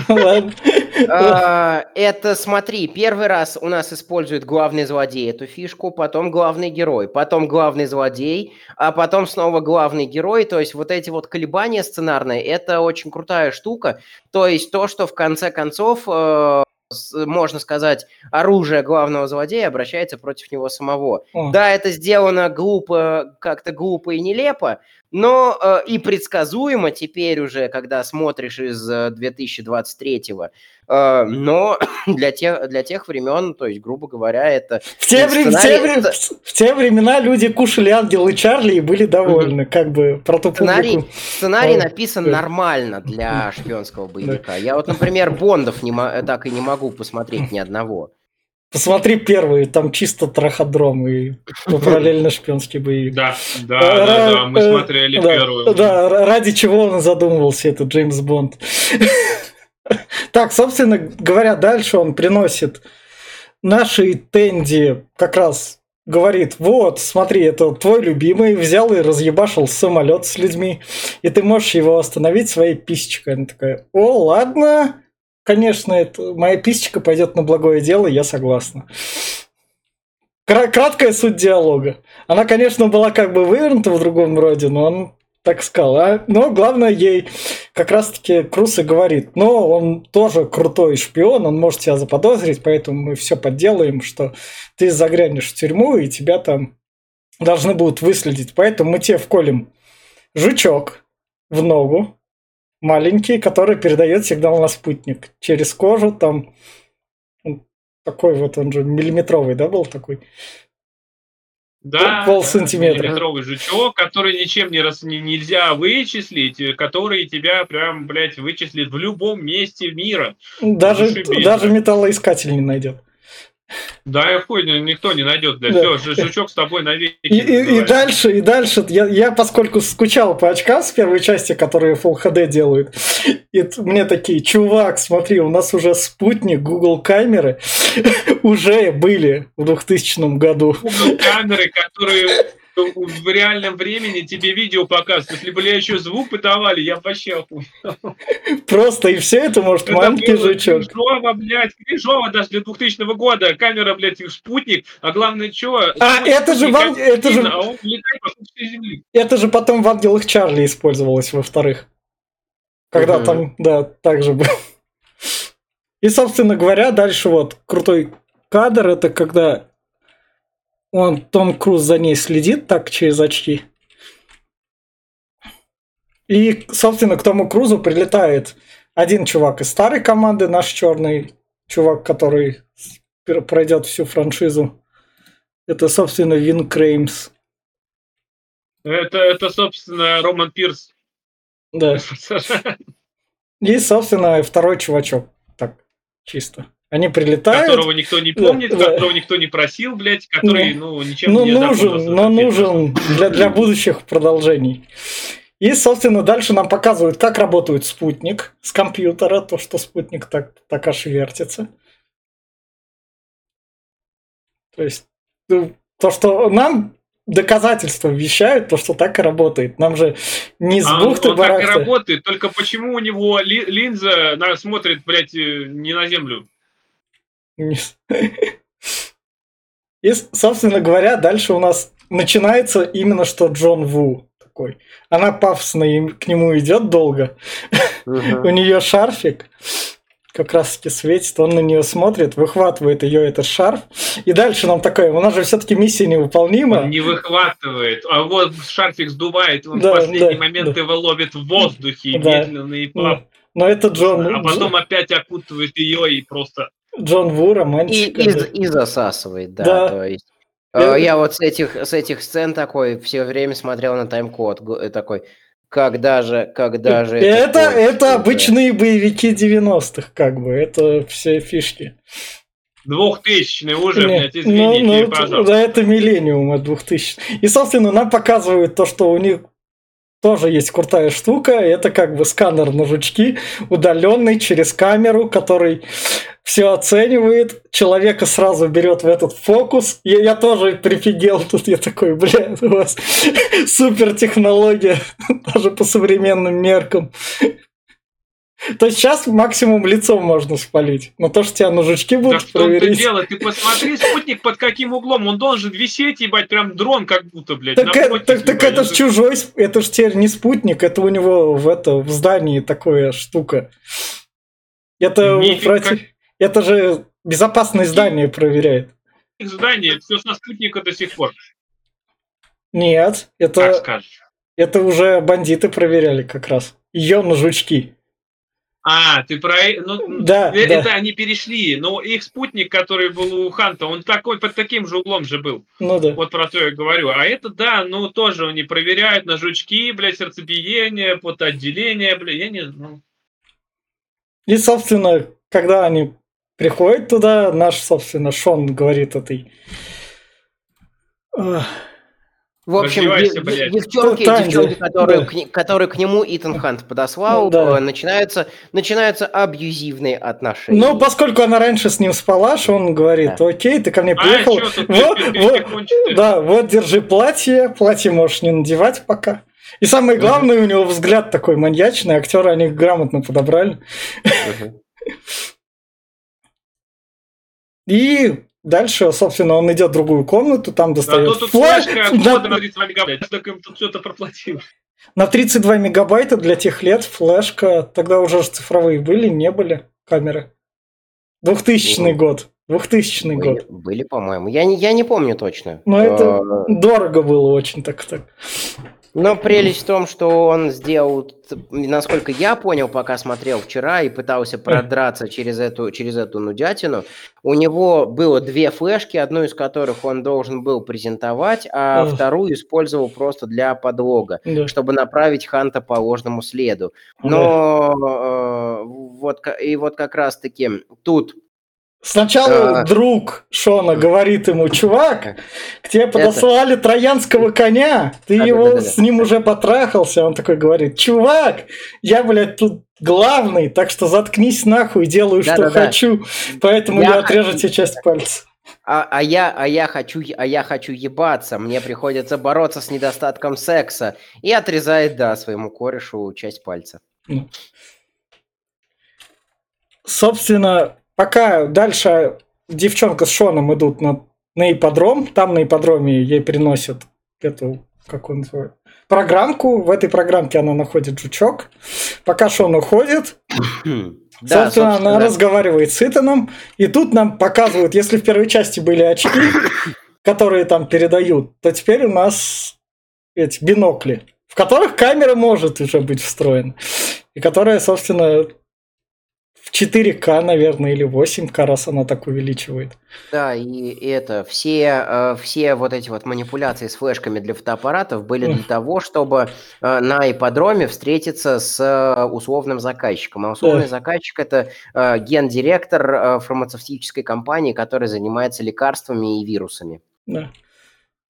А, это, смотри, первый раз у нас использует главный злодей эту фишку, потом главный герой, потом главный злодей, а потом снова главный герой. То есть вот эти вот колебания сценарные, это очень крутая штука. То есть то, что в конце концов э, можно сказать, оружие главного злодея обращается против него самого. О. Да, это сделано глупо, как-то глупо и нелепо, но э, и предсказуемо теперь уже, когда смотришь из 2023-го. Э, э, но для тех, для тех времен, то есть, грубо говоря, это... В те, вре- в, те вре- в те времена люди кушали ангелы Чарли и были довольны, как бы, про ту Сценарий, публику. сценарий написан да. нормально для шпионского боевика. Я вот, например, Бондов не так и не могу посмотреть ни одного. Посмотри первый, там чисто траходром и параллельно шпионский боевик. Да, да, да, да, мы смотрели первую. Да, ради чего он задумывался, этот Джеймс Бонд. Так, собственно говоря, дальше он приносит нашей Тенди как раз говорит, вот, смотри, это твой любимый, взял и разъебашил самолет с людьми, и ты можешь его остановить своей писечкой. Она такая, о, ладно, конечно, это, моя писечка пойдет на благое дело, я согласна. Краткая суть диалога. Она, конечно, была как бы вывернута в другом роде, но он так сказал. А, но главное ей как раз-таки Круз и говорит, но он тоже крутой шпион, он может тебя заподозрить, поэтому мы все подделаем, что ты загрянешь в тюрьму, и тебя там должны будут выследить. Поэтому мы тебе вколем жучок в ногу, маленький, который передает сигнал на спутник через кожу, там такой вот он же миллиметровый, да, был такой? Да, пол сантиметра. Миллиметровый жучок, который ничем не раз, не, нельзя вычислить, э, который тебя прям, блядь, вычислит в любом месте мира. Даже, даже металлоискатель не найдет. Да, я хуй, никто не найдет, да. все, жучок с тобой навеки. И, и, и дальше, и дальше, я, я поскольку скучал по очкам с первой части, которые Full HD делают, и мне такие, чувак, смотри, у нас уже спутник, Google камеры уже были в 2000 году. Google камеры, которые в реальном времени тебе видео показывают. Если бы еще звук подавали, я вообще охуел. Просто и все это может это маленький жучок. Крижова, блядь, Крижова даже для 2000 года. Камера, блядь, спутник. А главное, что? А это же, вам, это же... А он летает вокруг земли. Это же потом в ангелах Чарли использовалось, во-вторых. Когда угу. там, да, так же было. И, собственно говоря, дальше вот крутой кадр, это когда Он, Том Круз за ней следит так через очки. И, собственно, к Тому Крузу прилетает один чувак из старой команды, наш черный чувак, который пройдет всю франшизу. Это, собственно, Вин Креймс. Это, это, собственно, Роман Пирс. Да. И, собственно, второй чувачок. Так, чисто. Они прилетают. Которого никто не помнит, да, которого да. никто не просил, блядь, который, ну, ну ничем ну, не нужен, но нужен для, для будущих продолжений. И, собственно, дальше нам показывают, как работает спутник с компьютера, то, что спутник так, так аж вертится. То есть, ну, то, что нам доказательства вещают, то, что так и работает. Нам же не с а бухты он, так и работает, только почему у него ли, линза смотрит, блядь, э, не на землю? И, собственно говоря, дальше у нас начинается именно что Джон Ву такой. Она пафосно к нему идет долго. У нее шарфик как раз таки светит, он на нее смотрит, выхватывает ее этот шарф, и дальше нам такое, у нас же все-таки миссия невыполнима. Он не выхватывает, а вот шарфик сдувает, он да, в последний да, момент да. его ловит в воздухе, да. медленно и плавно. Но это Джон... А потом опять окутывает ее и просто... Джон Ву, романтик. И, и, и засасывает, да, да. то есть... Я... Э, я вот с этих, с этих сцен такой все время смотрел на тайм-код, такой, когда же, когда же... Это, это, это обычные боевики 90-х, как бы, это все фишки. Двухтысячные уже, Нет, блядь, извините, ну, ну, пожалуйста. Да, это миллениум от 2000. И, собственно, нам показывают то, что у них тоже есть крутая штука. Это как бы сканер на жучки, удаленный через камеру, который все оценивает, человека сразу берет в этот фокус. Я, я тоже прифигел тут, я такой, бля, у вас супер технология, даже по современным меркам. То есть сейчас максимум лицом можно спалить. Но то, что тебя на жучки будут да что проверить... ты дело? Ты посмотри, спутник под каким углом. Он должен висеть, ебать, прям дрон как будто, блядь. Так, напротив, так, так это ж чужой, это ж теперь не спутник, это у него в, это, в здании такая штука. Это Нифиг, против... Как... Это же безопасное здание проверяет. Здание, все со спутника до сих пор. Нет, это, это уже бандиты проверяли как раз. Ее на жучки. А, ты про... Ну, да, это да. они перешли, но их спутник, который был у Ханта, он такой, под таким же углом же был. Ну да. Вот про то я говорю. А это, да, ну тоже они проверяют на жучки, блядь, сердцебиение, потоотделение, блядь, я не знаю. И, собственно, когда они приходит туда, наш, собственно, Шон говорит этой... В общем, девчонки, девчонки которые, да. к, которые к нему Итан Хант подослал, да. Э, начинаются, начинаются абьюзивные отношения. Ну, поскольку она раньше с ним спала, Шон говорит, да. окей, ты ко мне а, приехал, а, что, вот, вот, да, вот, держи платье, платье можешь не надевать пока. И самое главное, uh-huh. у него взгляд такой маньячный, актеры они грамотно подобрали. Uh-huh. И дальше, собственно, он идет в другую комнату, там достает а тут флеш. на 32 мегабайта, тут что-то проплатил. На 32 мегабайта для тех лет флешка, тогда уже цифровые были, не были камеры. 2000 ну, год. 2000 были, год. Были, по-моему. Я не, я не помню точно. Но это а, дорого было очень так-так. Но прелесть в том, что он сделал, насколько я понял, пока смотрел вчера и пытался продраться через эту, через эту нудятину, у него было две флешки, одну из которых он должен был презентовать, а вторую использовал просто для подлога, да. чтобы направить Ханта по ложному следу. Но да. э, вот, и вот как раз-таки тут Сначала а... друг Шона говорит ему, чувак, к тебе подослали Это... троянского коня, ты а, его да, да, да, с ним уже потрахался. Он такой говорит, чувак, я, блядь, тут главный, так что заткнись нахуй, делаю, да, что да, хочу, да. поэтому я, я отрежу тебе часть пальца. А, а, я, а, я хочу, а я хочу ебаться, мне приходится бороться с недостатком секса. И отрезает, да, своему корешу часть пальца. Собственно, Пока дальше девчонка с Шоном идут на, на ипподром, там на ипподроме ей приносят эту, как он называет, программку. В этой программке она находит жучок. Пока Шон уходит, да, собственно, она да. разговаривает с Итаном. И тут нам показывают, если в первой части были очки, которые там передают, то теперь у нас эти бинокли, в которых камера может уже быть встроена. И которая, собственно, в 4К, наверное, или 8К, раз она так увеличивает. Да, и это, все, э, все вот эти вот манипуляции с флешками для фотоаппаратов были для того, чтобы э, на ипподроме встретиться с э, условным заказчиком. А условный Да. заказчик – это э, гендиректор э, фармацевтической компании, которая занимается лекарствами и вирусами. Да.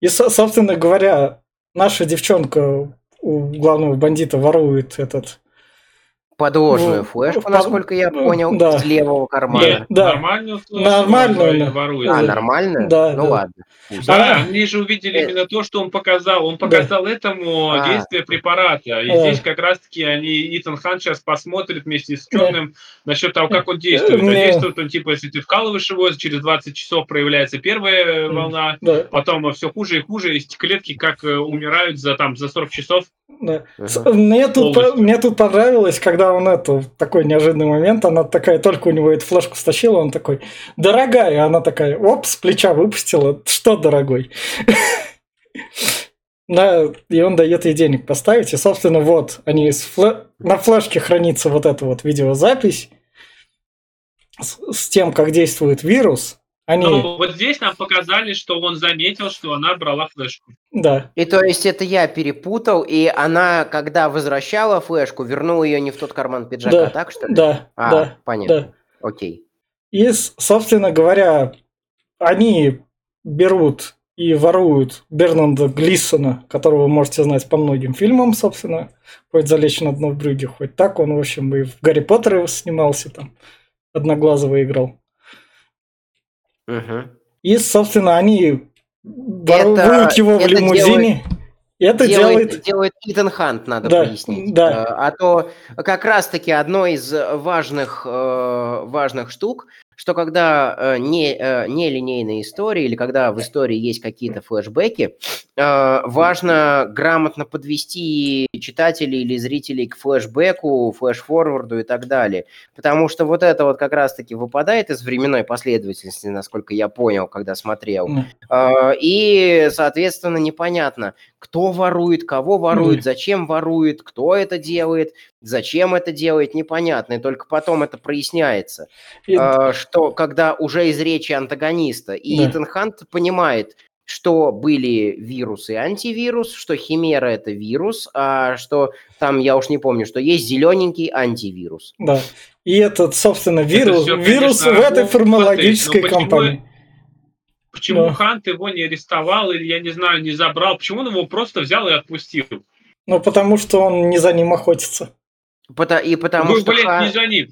И, со- собственно говоря, наша девчонка у главного бандита ворует этот... Подложную Ну, флешку, по- насколько я ну, понял, да. с левого кармана. Нет, Да. нормальную флешку Нормальную, да. ворует. А, Да. нормально? Да, ну да. ладно. пусть. Да, А. они же увидели Э. именно то, что он показал. Он показал этому А. действие препарата. И А. здесь как раз-таки они, Итан Хан сейчас посмотрит вместе с Черным насчет того, как он действует. А Мне- действует он, типа, если ты вкалываешь его, через 20 часов проявляется первая Мгм. волна, Да, потом все хуже и хуже, и клетки как э, умирают за, там, за 40 часов. да. Мне тут, по- мне тут понравилось, когда он это, такой неожиданный момент, она такая, только у него эту флешку стащила, он такой, дорогая, она такая, оп, с плеча выпустила, что, дорогой? Да, и он дает ей денег поставить, и, собственно, вот, они с фле- на флешке хранится вот эта вот видеозапись с, с тем, как действует вирус. Они, Но вот здесь нам показали, что он заметил, что она брала флешку. да, И то есть это я перепутал, и она, когда возвращала флешку, вернула ее не в тот карман пиджака, Да, так что ли? да, А, да, понятно. да. Окей. И, собственно говоря, они берут и воруют Бернанда Глиссона, которого вы можете знать по многим фильмам, собственно. Хоть «Залечь на дно в брюге», хоть так. Он, в общем, и в «Гарри Поттере» снимался там. Одноглазого играл. И, собственно, они воруют его в лимузине. Это делает... делает, делает Итан Хант, надо Да, пояснить. да. Э, А то как раз-таки одно из важных, э, важных штук, что когда э, не, нелинейные истории или когда в истории есть какие-то флешбеки, важно грамотно подвести читателей или зрителей к флешбеку, флешфорварду и так далее. Потому что вот это вот как раз-таки выпадает из временной последовательности, насколько я понял, когда смотрел. А, И, соответственно, непонятно, кто ворует, кого ворует, зачем ворует, кто это делает, зачем это делает, непонятно. И только потом это проясняется, а, что когда уже из речи антагониста. И. Итан Хант понимает, что были вирус и антивирус, что химера это вирус, а что там, я уж не помню, что есть зелененький антивирус. Да. И этот, собственно, Это вирус, всё, вирус конечно, в этой ну, фармакологической смотри, ну почему- компании. Почему Да. Хант его не арестовал или, я не знаю, не забрал? Почему он его просто взял и отпустил? Ну, потому что он не за ним охотится. И потому, Вы, что блядь, Ха- не за ним.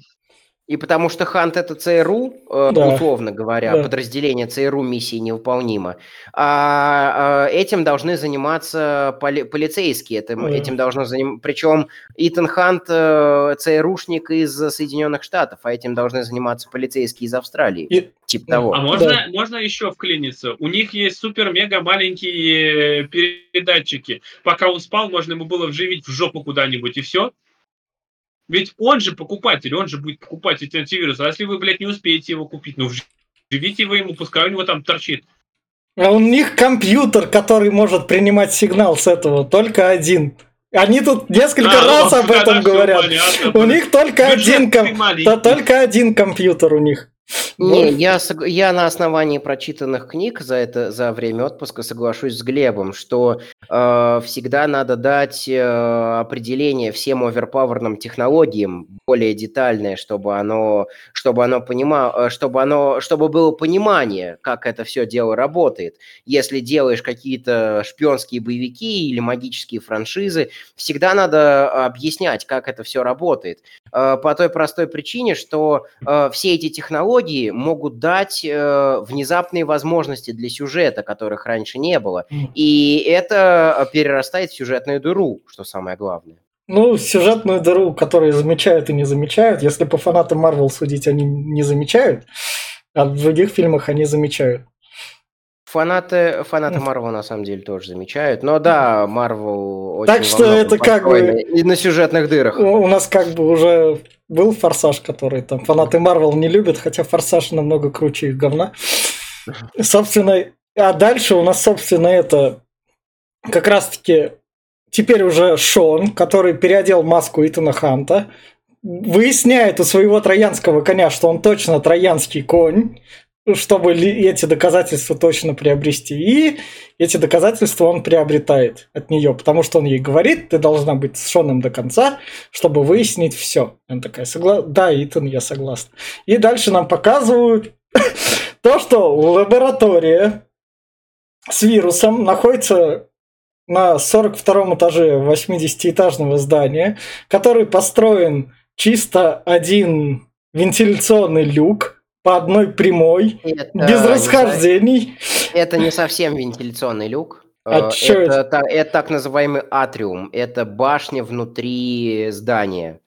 И потому что Хант это ЦРУ, э, Да. условно говоря, Да. подразделение ЦРУ миссии невыполнима. А, а, этим должны заниматься поли- полицейские. Этим, Да. этим должно заним... Причем Итан Хант э, ЦРУшник из Соединенных Штатов, а этим должны заниматься полицейские из Австралии. И- Типа того. А можно, Да. можно еще вклиниться? У них есть супер-мега маленькие передатчики. Пока он спал, можно ему было вживить в жопу куда-нибудь, и все. Ведь он же покупатель, он же будет покупать эти антивирусы. А если вы, блядь, не успеете его купить, ну вживите его ему, пускай у него там торчит. А у них компьютер, который может принимать сигнал с этого, только один. Они тут несколько А, раз об этом говорят. понятно. У них только один, ком- да, только один компьютер у них. Не, Вот. я, я на основании прочитанных книг за это за время отпуска соглашусь с Глебом, что э, всегда надо дать э, определение всем оверпаверным технологиям более детальное, чтобы оно чтобы оно понимало, чтобы оно чтобы было понимание, как это все дело работает. Если делаешь какие-то шпионские боевики или магические франшизы, всегда надо объяснять, как это все работает. Э, по той простой причине, что э, все эти технологии могут дать э, внезапные возможности для сюжета, которых раньше не было. И это э, перерастает в сюжетную дыру, что самое главное. Ну, сюжетную дыру, которые замечают и не замечают. Если по фанатам Марвел судить, они не замечают, а в других фильмах они замечают. Фанаты, фанаты Марвел на самом деле тоже замечают. Но да, Марвел очень Так что это как бы- И на сюжетных дырах. У нас как бы уже был Форсаж, который там фанаты Марвел не любят, хотя Форсаж намного круче их говна. Собственно, А дальше у нас, собственно, это как раз-таки теперь уже Шон, который переодел маску Итана Ханта, выясняет у своего троянского коня, что он точно троянский конь, чтобы эти доказательства точно приобрести. И эти доказательства он приобретает от нее, потому что он ей говорит, ты должна быть с Шоном до конца, чтобы выяснить все. Она такая, Согла... да, Итан, я согласна. И дальше нам показывают то, что лаборатория с вирусом находится на 42 этаже 80-этажного здания, который построен чисто один вентиляционный люк, по одной прямой, это без расхождений. Это не совсем вентиляционный люк. А это, это, это так называемый атриум. Это башня внутри здания.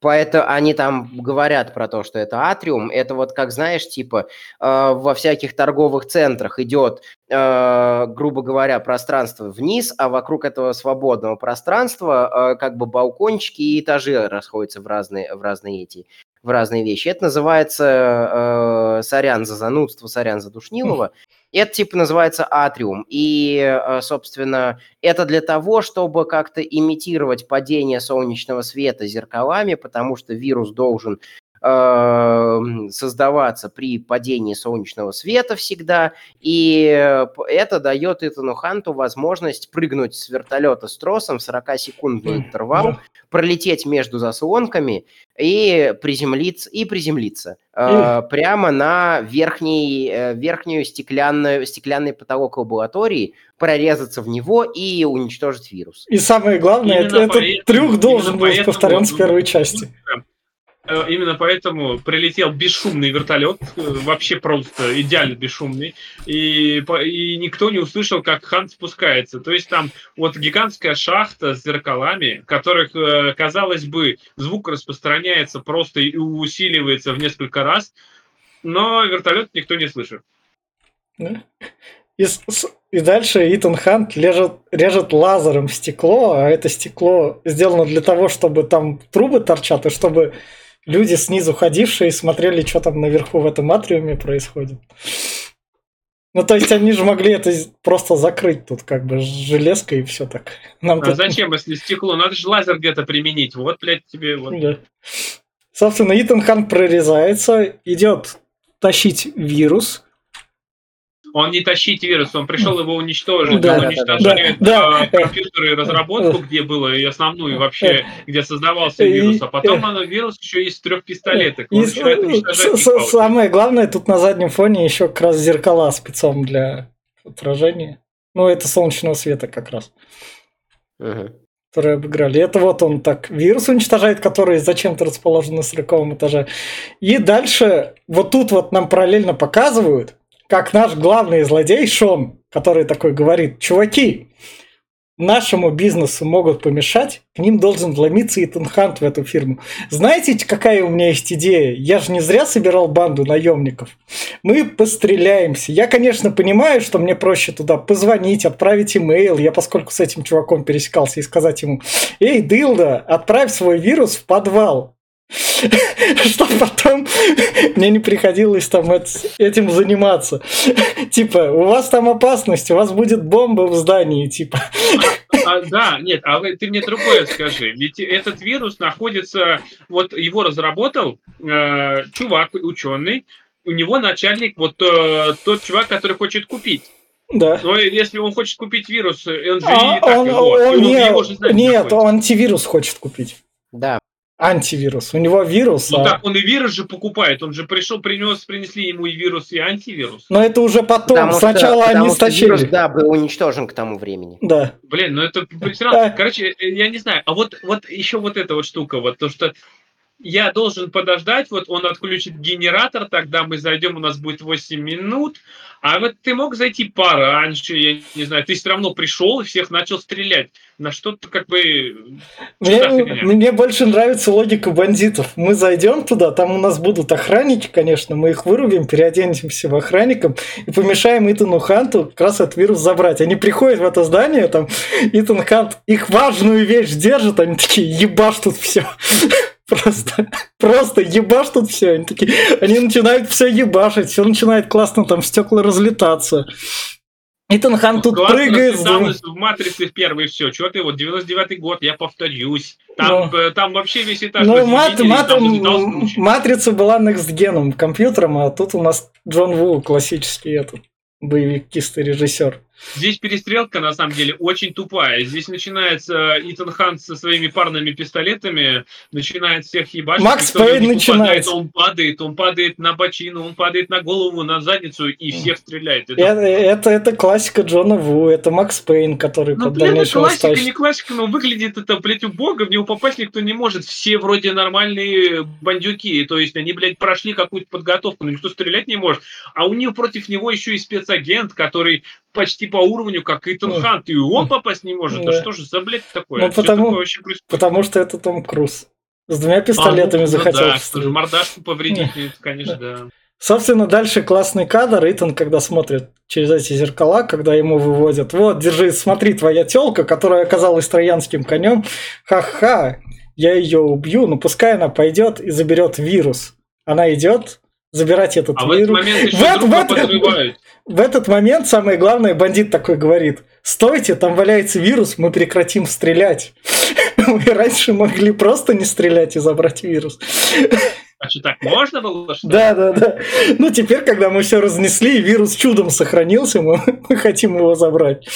Поэтому они там говорят про то, что это атриум. Это вот, как знаешь, типа э, во всяких торговых центрах идет, э, грубо говоря, пространство вниз, а вокруг этого свободного пространства э, как бы балкончики и этажи расходятся в разные, в разные эти в разные вещи. Это называется, э, сорян за занудство, сорян за Душнилова, это типа называется атриум. И, э, собственно, это для того, чтобы как-то имитировать падение солнечного света зеркалами, потому что вирус должен создаваться при падении солнечного света всегда, и это дает Итану Ханту возможность прыгнуть с вертолета с тросом в 40-секундный интервал, пролететь между заслонками и приземлиться, и приземлиться э, прямо на верхний, э, верхнюю стеклянную, стеклянный потолок лаборатории, прорезаться в него и уничтожить вирус. И самое главное, именно этот трюк должен быть повторен с первой части. Э, именно поэтому прилетел бесшумный вертолет, э, вообще просто идеально бесшумный, и, и никто не услышал, как Хан спускается. То есть там вот гигантская шахта с зеркалами, которых, э, казалось бы, звук распространяется просто и усиливается в несколько раз, но вертолет никто не слышит. И, и дальше Итан Хант режет, режет лазером стекло, а это стекло сделано для того, чтобы там трубы торчат, и чтобы люди снизу ходившие смотрели, что там наверху в этом атриуме происходит. Ну, то есть они же могли это просто закрыть тут как бы железкой и все так. Нам а тут... зачем, если стекло? Надо же лазер где-то применить. Вот, блядь, тебе вот. Да. Собственно, Итан Хан прорезается, идет тащить вирус, он не тащить вирус, он пришел его уничтожить. Да, он уничтожает да, да, компьютеры разработку, где было, и основную вообще, где создавался вирус. А потом оно, вирус еще из трех пистолеток. Он и, самое главное, тут на заднем фоне еще как раз зеркала спецом для отражения. Ну, это солнечного света как раз. Ага которые обыграли. Это вот он так вирус уничтожает, который зачем-то расположен на 40 этаже. И дальше вот тут вот нам параллельно показывают, как наш главный злодей Шон, который такой говорит, чуваки, нашему бизнесу могут помешать, к ним должен вломиться Итан Хант в эту фирму. Знаете, какая у меня есть идея? Я же не зря собирал банду наемников. Мы постреляемся. Я, конечно, понимаю, что мне проще туда позвонить, отправить имейл. Я, поскольку с этим чуваком пересекался, и сказать ему, эй, Дилда, отправь свой вирус в подвал. Что потом мне не приходилось там этим заниматься. Типа, у вас там опасность, у вас будет бомба в здании, типа. А, да, нет, а ты мне другое скажи. Ведь этот вирус находится, вот его разработал э, чувак, ученый, у него начальник, вот э, тот чувак, который хочет купить. Да. Но если он хочет купить вирус, он же а, и так он, его, он, он, нет, его же знает, нет, он антивирус хочет купить. Да антивирус. У него вирус. Ну а... так, он и вирус же покупает. Он же пришел, принес, принесли ему и вирус, и антивирус. Но это уже потом. Потому Сначала что, они стащили. Вирус, да, был уничтожен к тому времени. Да. Блин, ну это сразу, короче, я не знаю. А вот, вот еще вот эта вот штука, вот то, что я должен подождать, вот он отключит генератор, тогда мы зайдем, у нас будет 8 минут. А вот ты мог зайти пораньше, я не знаю, ты все равно пришел и всех начал стрелять. На что-то как бы... Мне, мне больше нравится логика бандитов. Мы зайдем туда, там у нас будут охранники, конечно, мы их вырубим, переоденемся в охранником и помешаем Итану Ханту как раз этот вирус забрать. Они приходят в это здание, там Итан Хант их важную вещь держит, они такие, ебашь тут все. Просто, просто ебаш тут все. Они такие, они начинают все ебашить, все начинает классно там стекла разлетаться. Итан Хан тут Классно прыгает. в «Матрице» в первый все. Что ты, вот 99-й год, я повторюсь. Там, Ну. э, там вообще весь этаж Ну, мат- мат- матрица была next-геном компьютером, а тут у нас Джон Ву, классический этот боевик, кистый режиссер. Здесь перестрелка, на самом деле, очень тупая. Здесь начинается Итан Хан со своими парными пистолетами, начинает всех ебашить. Макс Пейн начинает. Он падает, он падает на бочину, он падает на голову, на задницу и всех стреляет. Это Это, это, это классика Джона Ву, это Макс Пейн, который Ну, под блин, это классика, устач- не классика, но выглядит это, блядь, убого, в него попасть никто не может. Все вроде нормальные бандюки, то есть они, блядь, прошли какую-то подготовку, но никто стрелять не может. А у них против него еще и спецагент, который почти по уровню, как Итан Ну, Хант, и он попасть не может. Да да. что же за, блядь, такое? Ну, потому- такое вообще происходит? Потому что это Том Круз. С двумя пистолетами А, ну, захотел да, что же, мордашку повредить, это, конечно, да. Собственно, дальше классный кадр. Итан, когда смотрит через эти зеркала, когда ему выводят, вот, держи, смотри, твоя телка, которая оказалась троянским конем, ха-ха, я ее убью, но пускай она пойдет и заберет вирус. Она идет забирать этот А в этот момент еще В этот- в этот- подрывают. В этот момент самое главное, бандит такой говорит, стойте, там валяется вирус, мы прекратим стрелять. Мы раньше могли просто не стрелять и забрать вирус. А что, так можно было? Что? Да, да, да. Ну, теперь, когда мы все разнесли, и вирус чудом сохранился, мы, мы хотим его забрать.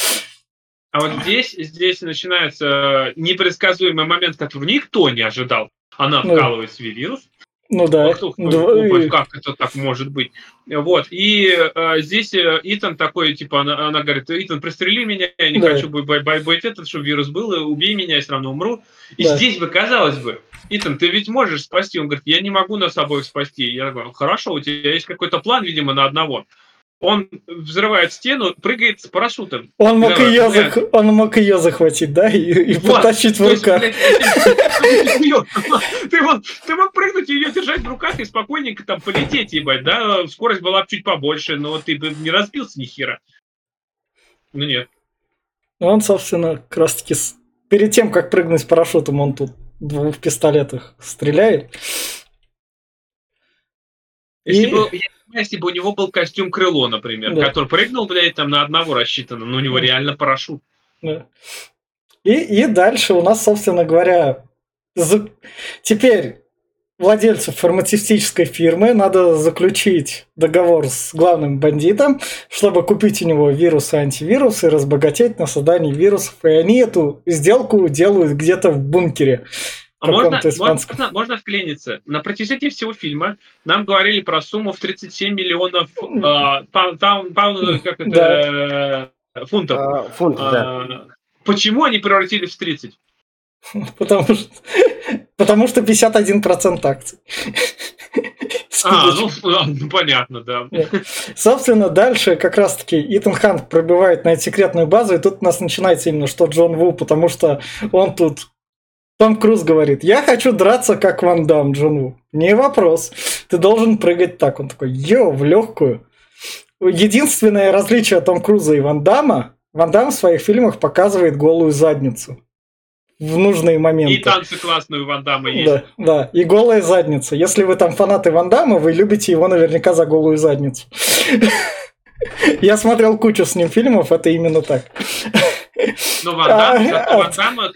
А вот здесь, здесь начинается непредсказуемый момент, который никто не ожидал. Она Ну. вкалывает свой вирус. Ну да. Дв- ух, как это так может быть? Вот. И э, здесь э, Итан такой, типа, она, она говорит, Итан, пристрели меня, я не Да. хочу быть, быть, быть этот, чтобы вирус был, и убей меня, я все равно умру. И Да. здесь бы, казалось бы, Итан, ты ведь можешь спасти. Он говорит, я не могу нас обоих спасти. Я говорю, хорошо, у тебя есть какой-то план, видимо, на одного. Он взрывает стену, прыгает с парашютом. Он мог, ее, зах- он мог ее захватить, да, и, и Вот, потащить в руках. ты, мог, ты мог прыгнуть и ее держать в руках и спокойненько там полететь, ебать, да? Скорость была бы чуть побольше, но ты бы не разбился ни хера. Ну нет. Он, собственно, как раз таки перед тем, как прыгнуть с парашютом, он тут в пистолетах стреляет. Если, И- бы, если бы у него был костюм крыло, например, Да. который прыгнул, блядь, там на одного рассчитано, но у него Да. реально парашют. Да. И, и дальше у нас, собственно говоря, за- теперь владельцу фармацевтической фирмы надо заключить договор с главным бандитом, чтобы купить у него вирусы, антивирусы и разбогатеть на создании вирусов. И они эту сделку делают где-то в бункере. А можно, испанском. можно, можно вклиниться? На протяжении всего фильма нам говорили про сумму в 37 миллионов а, пау- таун- пау- как это, э, фунтов. А, фунт, да. А, Почему они превратились в 30? Потому что, потому что 51% акций. А, ну, а, ну, понятно, да. Собственно, дальше как раз-таки Итан Хант пробивает на эту секретную базу, и тут у нас начинается именно что Джон Ву, потому что он тут... Том Круз говорит, я хочу драться как Ван Дам, Джон Ву. Не вопрос. Ты должен прыгать так. Он такой, йо, в легкую. Единственное различие Том Круза и Ван Дамма, Ван Дам в своих фильмах показывает голую задницу в нужные моменты. И танцы классные у Ван Дамма есть. Да, да, и голая задница. Если вы там фанаты Ван Дамма, вы любите его наверняка за голую задницу. Я смотрел кучу с ним фильмов, это именно так. Но Ван Дам, Ван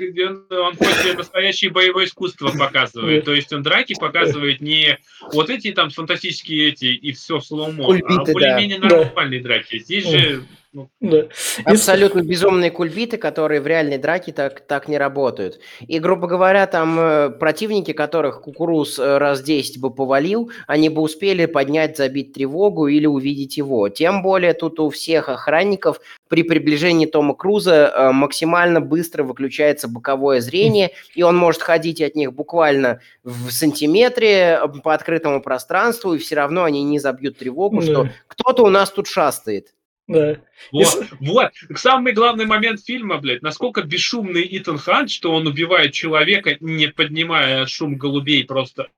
он, хоть настоящее боевое искусство показывает. То есть он драки показывает не вот эти там фантастические эти и все в слоумо, а более-менее нормальные драки. Здесь же Да. И Абсолютно безумные кульбиты, которые в реальной драке так, так не работают. И, грубо говоря, там э, противники, которых Кукуруз э, раз 10 бы повалил, они бы успели поднять, забить тревогу или увидеть его. Тем более тут у всех охранников при приближении Тома Круза э, максимально быстро выключается боковое зрение, и он может ходить от них буквально в сантиметре по открытому пространству, и все равно они не забьют тревогу, что Да. кто-то у нас тут шастает. Да. Вот, вот. Самый главный момент фильма, блядь, насколько бесшумный Итан Хант, что он убивает человека, не поднимая шум голубей просто.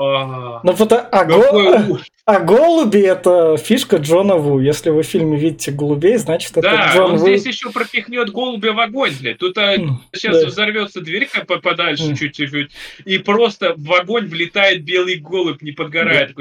А, Ну, потому- а, какой го- ужас. а голуби это фишка Джона Ву. Если вы в фильме видите голубей, значит это Да, Джон он Ву. здесь еще пропихнет голубя в огонь, блядь. Тут а, сейчас да. взорвется дверь как по- подальше чуть-чуть, и просто в огонь влетает белый голубь, не подгорает.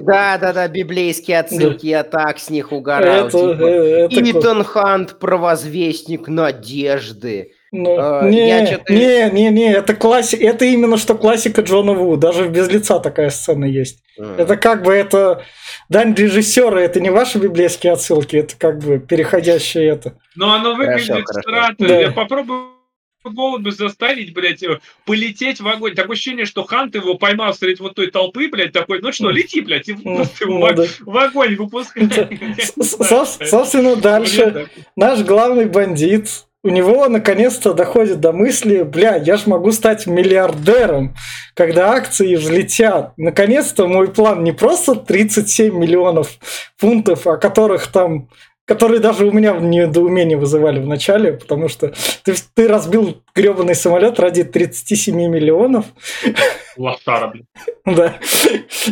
Да, да, да, библейские отсылки, я так с них угорал. Типа, э, Итан Хант, провозвестник надежды. Ну, э, не, я не, не, не, это классика, это именно что классика Джона Ву. Даже без лица такая сцена есть. Это как бы это дань режиссера, это не ваши библейские отсылки, это как бы переходящее это. Но оно выглядит Хорошо, хорошо. странно. Да. Я попробую голубя заставить, блядь, э, полететь в огонь. Такое ощущение, что Хант его поймал среди вот той толпы, блядь, такой, ну что, лети, блядь, и просто его Ну в, да. в огонь выпускай. Собственно, дальше наш главный бандит, у него наконец-то доходит до мысли, бля, я ж могу стать миллиардером, когда акции взлетят. Наконец-то мой план не просто 37 миллионов фунтов, о которых там которые даже у меня недоумение вызывали в начале, потому что ты, ты разбил гребаный самолет ради 37 миллионов, Лошара, блядь. да.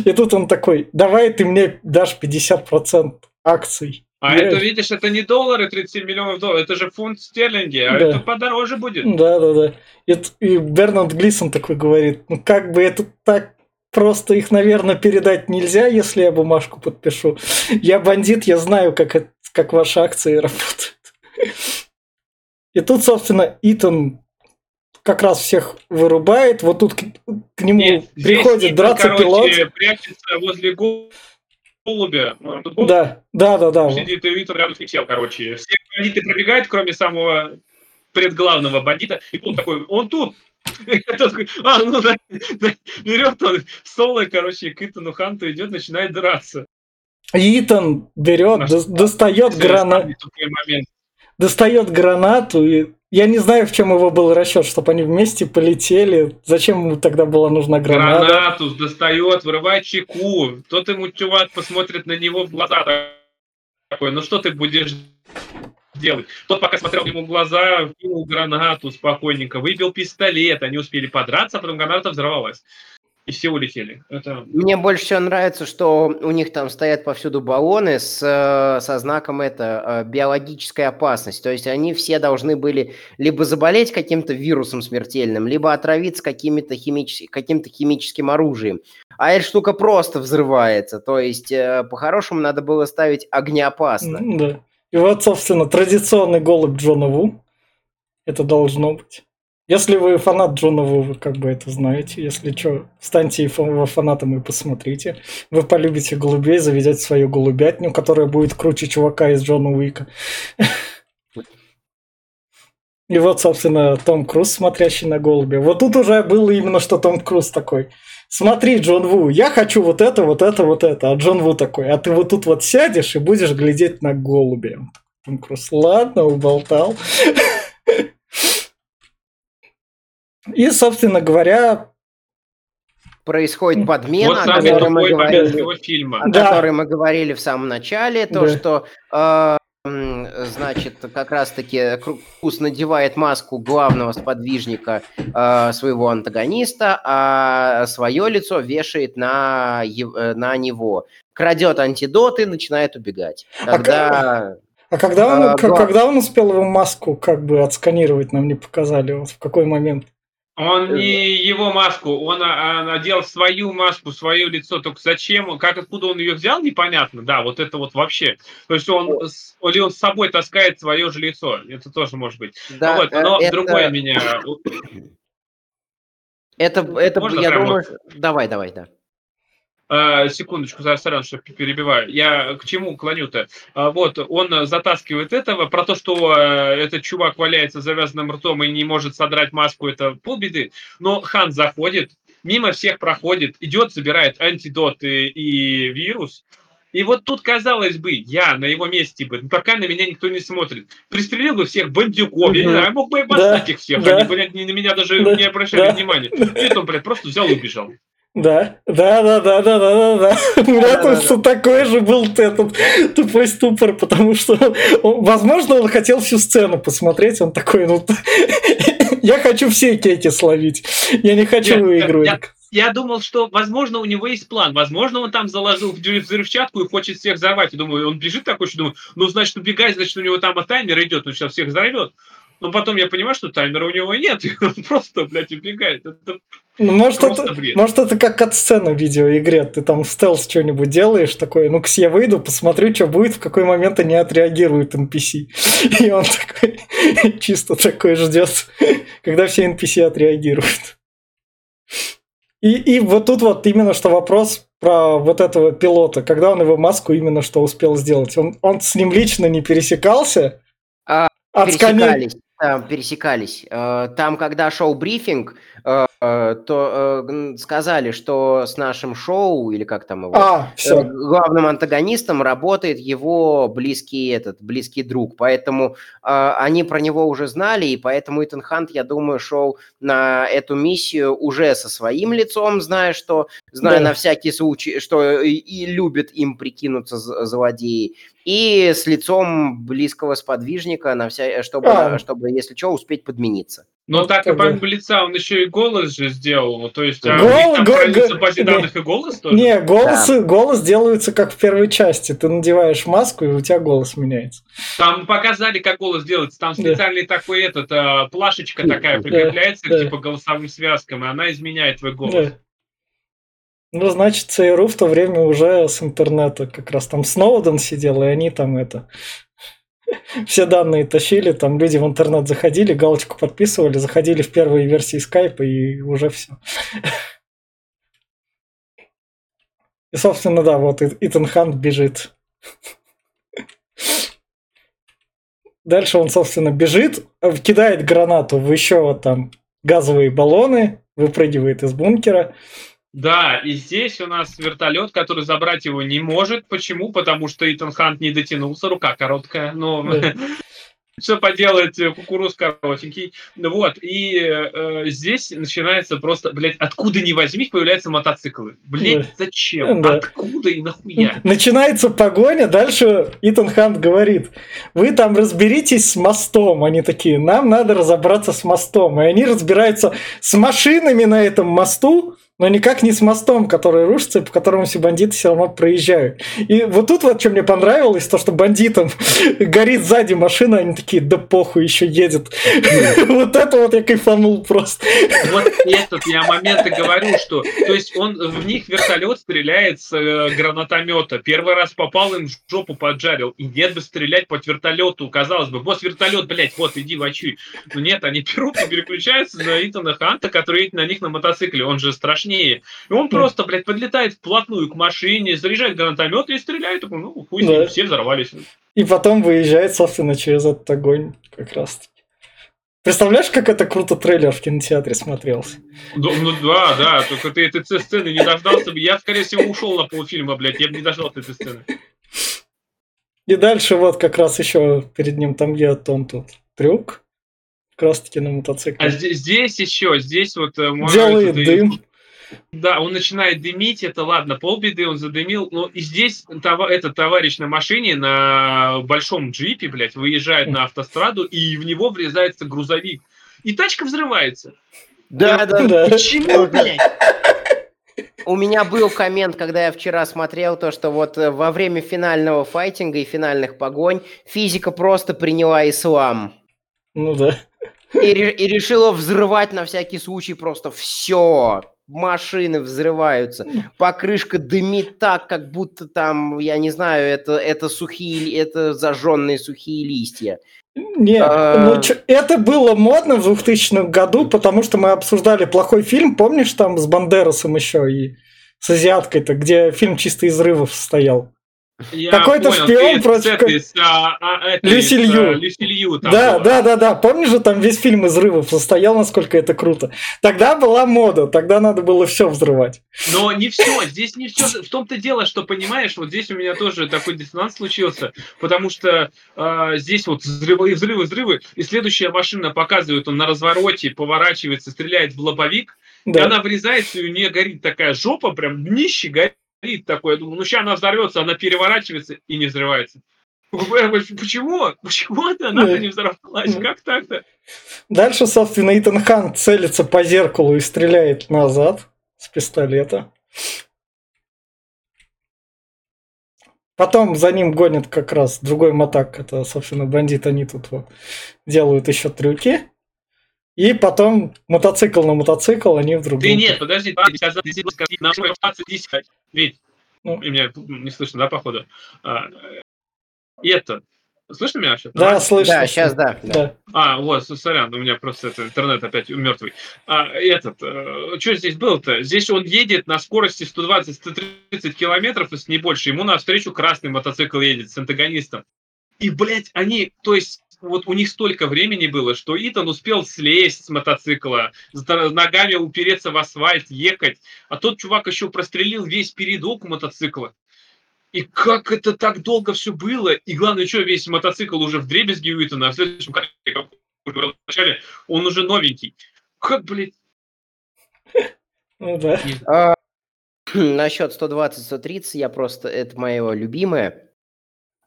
И тут он такой, давай ты мне дашь 50% акций. А Я- это, видишь, это не доллары 37 миллионов долларов, это же фунт стерлинги, а Да. это подороже будет. Да, да, да. И, и Бернард Глисон такой говорит, ну как бы это так просто их, наверное, передать нельзя, если я бумажку подпишу. Я бандит, я знаю, как, это- как ваши акции работают. И тут, собственно, Итан как раз всех вырубает. Вот тут к, к нему Нет, приходит Итан, драться короче, пилот. прячется возле голубя. Он тут голубь Да, да, да, да. Сидит и Итан рядом с ним сел, короче. Все бандиты пробегают, кроме самого предглавного бандита. И тут такой, он тут. А, ну да, берет он соло, короче, к Итану Ханту идет, начинает драться. Итан берет, достает гранату. Достает гранату, и я не знаю, в чем его был расчет, чтобы они вместе полетели. Зачем ему тогда была нужна граната? Гранату достает, вырывает чеку. Тот ему чувак посмотрит на него в глаза такой, ну что ты будешь делать? Тот пока смотрел ему в глаза, кинул гранату спокойненько, выбил пистолет, они успели подраться, а потом граната взорвалась. И все улетели. Это Мне больше всего нравится, что у них там стоят повсюду баллоны с, э, со знаком это э, биологической опасности. То есть они все должны были либо заболеть каким-то вирусом смертельным, либо отравиться какими-то химичес- каким-то химическим оружием. А эта штука просто взрывается. То есть, э, по-хорошему, надо было ставить огнеопасно. Да. И вот, собственно, традиционный голубь Джона Ву. Это должно быть. Если вы фанат Джона Ву, вы как бы это знаете. Если что, станьте его фанатом и посмотрите. Вы полюбите голубей, заведете свою голубятню, которая будет круче чувака из Джона Уика. И вот, собственно, Том Круз, смотрящий на голубя. Вот тут уже было именно, что Том Круз такой. Смотри, Джон Ву, я хочу вот это, вот это, вот это. А Джон Ву такой, а ты вот тут вот сядешь и будешь глядеть на голубя. Том Круз, ладно, уболтал. И, собственно говоря, Происходит подмена, вот о которой мы говорили. фильма. о Да. которой мы говорили в самом начале, то, Да. что, э, значит, как раз-таки Круз надевает маску главного сподвижника э, своего антагониста, а свое лицо вешает на, э, на него. Крадет антидоты, начинает убегать. А Тогда... а когда он, А, когда он успел его маску как бы отсканировать, нам не показали, вот в какой момент. Он не его маску, он а, а, надел свою маску, свое лицо. Только зачем, как откуда он ее взял, непонятно. Да, вот это вот вообще. То есть он, или он с собой таскает свое же лицо. Это тоже может быть. Да, Ну вот, э, но это- другое меня. Это, это Можно я думаю... Давай, давай, да. Э, секундочку, сорян, что перебиваю. Я к чему клоню-то? А, вот, он затаскивает этого, про то, что э, этот чувак валяется завязанным ртом и не может содрать маску, это полбеды. Но Хан заходит, мимо всех проходит, идет, забирает антидоты и вирус. И вот тут, казалось бы, я на его месте бы, ну, пока на меня никто не смотрит, пристрелил бы всех бандюков, я не знаю, мог бы и послать их всех, да. они, блядь, на меня даже Да, не обращали да. внимания. И он, блядь, просто взял и убежал. Да, да, да, да, да, да, да, да. У меня просто такой же был этот тупой ступор, потому что, он- возможно, он хотел всю сцену посмотреть, он такой, ну, я хочу все кейки словить, я не хочу выигрывать. я- я думал, что, возможно, у него есть план. Возможно, он там заложил взрывчатку и хочет всех взорвать. И думаю, он бежит такой, что думаю, ну, значит, убегай, значит, у него там таймер идет, он сейчас всех взорвет. Но потом я понимаю, что таймера у него нет, и он просто, блядь, убегает. Это ну, может, это, может, это как от сцены в видеоигре. Ты там стелс что-нибудь делаешь, такой, ну-ка я выйду, посмотрю, что будет, в какой момент они отреагируют NPC. И он такой, чисто такой ждет, когда все NPC отреагируют. И, и вот тут вот именно что вопрос про вот этого пилота, когда он его маску именно что успел сделать. Он, он с ним лично не пересекался? А, пересекались. Там пересекались. Э, там, когда шоу брифинг, э, Э, то сказали, что с нашим шоу, или как там его, а, все. Главным антагонистом работает его близкий этот, близкий друг. Поэтому они про него уже знали, и поэтому Итан Хант, я думаю, шел на эту миссию уже со своим лицом, зная, что, зная да. на всякий случай, что и, и любит им прикинуться злодеи, и с лицом близкого сподвижника, на вся, чтобы, а. чтобы, если что, успеть подмениться. Но ну, так и помимо лица он еще и голос же сделал. То есть а гол, там гол, базе данных и голос тоже? Не, голос, да. голос делаются как в первой части. Ты надеваешь маску, и у тебя голос меняется. Там показали, как голос делается. Там специальный да. такой этот, а, плашечка такая прикрепляется да, к типа голосовым связкам, и она изменяет твой голос. Да. Ну, значит, ЦРУ в то время уже с интернета как раз там Сноуден сидел, и они там это все данные тащили, там люди в интернет заходили, галочку подписывали, заходили в первые версии скайпа и уже все. И, собственно, да, вот Итан Хант бежит. Дальше он, собственно, бежит, кидает гранату в еще там газовые баллоны, выпрыгивает из бункера. Да, и здесь у нас вертолет, который забрать его не может. Почему? Потому что Итан Хант не дотянулся, рука короткая. Но все поделать, э, кукуруз коротенький. Вот, и э, здесь начинается просто, блядь, откуда ни возьми, появляются мотоциклы. Блядь, да. зачем? Да. Откуда и нахуя? Начинается погоня, дальше Итан Хант говорит, вы там разберитесь с мостом. Они такие, нам надо разобраться с мостом. И они разбираются с машинами на этом мосту, но никак не с мостом, который рушится, по которому все бандиты все равно проезжают. И вот тут вот, что мне понравилось, то, что бандитам горит сзади машина, они такие, да похуй, еще едет. Вот это вот я кайфанул просто. Вот этот я моменты говорю, что, то есть он в них вертолет стреляет с э, гранатомета. Первый раз попал им в жопу поджарил. И нет бы стрелять под вертолету, казалось бы, босс вертолет, блядь, вот иди вочуй. Но нет, они берут и переключаются на Итана Ханта, который едет на них на мотоцикле. Он же страшный страшнее. И он просто, блядь, подлетает вплотную к машине, заряжает гранатомет и стреляет. Такой, ну, хуй да. все взорвались. И потом выезжает, собственно, через этот огонь как раз таки. Представляешь, как это круто трейлер в кинотеатре смотрелся? Ну, ну да, да, только ты этой сцены не дождался бы. Я, скорее всего, ушел на полфильма, блядь, я бы не дождался этой сцены. И дальше вот как раз еще перед ним там едет он тут трюк, как раз таки на мотоцикле. А здесь, здесь еще, здесь вот... Э, Делает дым. Да, он начинает дымить, это ладно, полбеды он задымил, но и здесь этот товарищ на машине, на большом джипе, блядь, выезжает на автостраду, и в него врезается грузовик. И тачка взрывается. Да, да, да. Почему, блядь? У меня был коммент, когда я вчера смотрел то, что вот э, во время финального файтинга и финальных погонь физика просто приняла ислам. Ну да. И, и решила взрывать на всякий случай просто все машины взрываются, покрышка дымит так, как будто там, я не знаю, это, это сухие, это зажженные сухие листья. Не, а... ну, чё, это было модно в 2000 году, потому что мы обсуждали плохой фильм, помнишь, там с Бандерасом еще и с азиаткой-то, где фильм чисто из взрывов состоял. Какой-то шпион против... Из, а, а, Люси Лью. Люси Лью да, да, да, да. Помнишь же, там весь фильм взрывов состоял, насколько это круто. Тогда была мода, тогда надо было все взрывать. Но не все, здесь не все. В том-то дело, что, понимаешь, вот здесь у меня тоже такой диссонанс случился, потому что э, здесь вот взрывы, взрывы, взрывы, и следующая машина показывает, он на развороте поворачивается, стреляет в лобовик, да. и она врезается, и у нее горит такая жопа, прям днище горит, горит такой. Я думаю, ну сейчас она взорвется, она переворачивается и не взрывается. Почему? Почему она надо не взорвалась? Как так-то? Дальше, собственно, Итан Хан целится по зеркалу и стреляет назад. с пистолета. Потом за ним гонит как раз другой мотак. Это, собственно, бандит. Они тут вот делают еще трюки. И потом мотоцикл на мотоцикл, они вдруг... Ты нет, подожди, подожди, сейчас ты на 20 Ведь, ну, и меня не слышно, да, походу? А, и это, Слышно меня сейчас? Да, слышно. Да, сейчас да. да. А, вот, сорян, у меня просто это, интернет опять мертвый. А, этот, э, что здесь было-то? Здесь он едет на скорости 120-130 километров, если не больше. Ему навстречу красный мотоцикл едет с антагонистом. И, блядь, они, то есть, вот у них столько времени было, что Итан успел слезть с мотоцикла, с ногами упереться в асфальт, ехать, а тот чувак еще прострелил весь передок мотоцикла. И как это так долго все было? И главное, что весь мотоцикл уже в дребезге у Итана, а в следующем как в начале, он уже новенький. Как, блядь? Ну да. А, насчет 120-130, я просто, это мое любимое.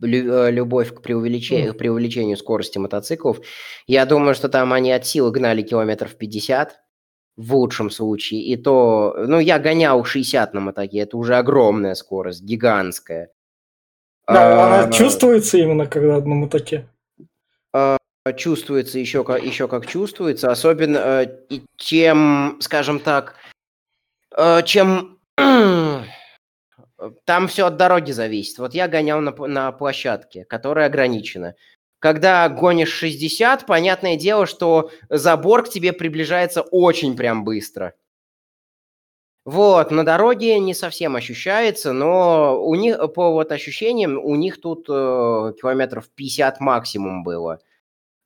Э, любовь к преувеличению, к преувеличению скорости мотоциклов. Я думаю, что там они от силы гнали километров 50 в лучшем случае. И то, ну, я гонял 60 на мотоке, это уже огромная скорость, гигантская. Да, а, она чувствуется именно когда на мотоке. А, чувствуется еще как, еще как чувствуется, особенно э, чем, скажем так, э, чем там все от дороги зависит. Вот я гонял на, на площадке, которая ограничена. Когда гонишь 60, понятное дело, что забор к тебе приближается очень прям быстро. Вот, на дороге не совсем ощущается, но у них, по вот ощущениям, у них тут э, километров 50 максимум было.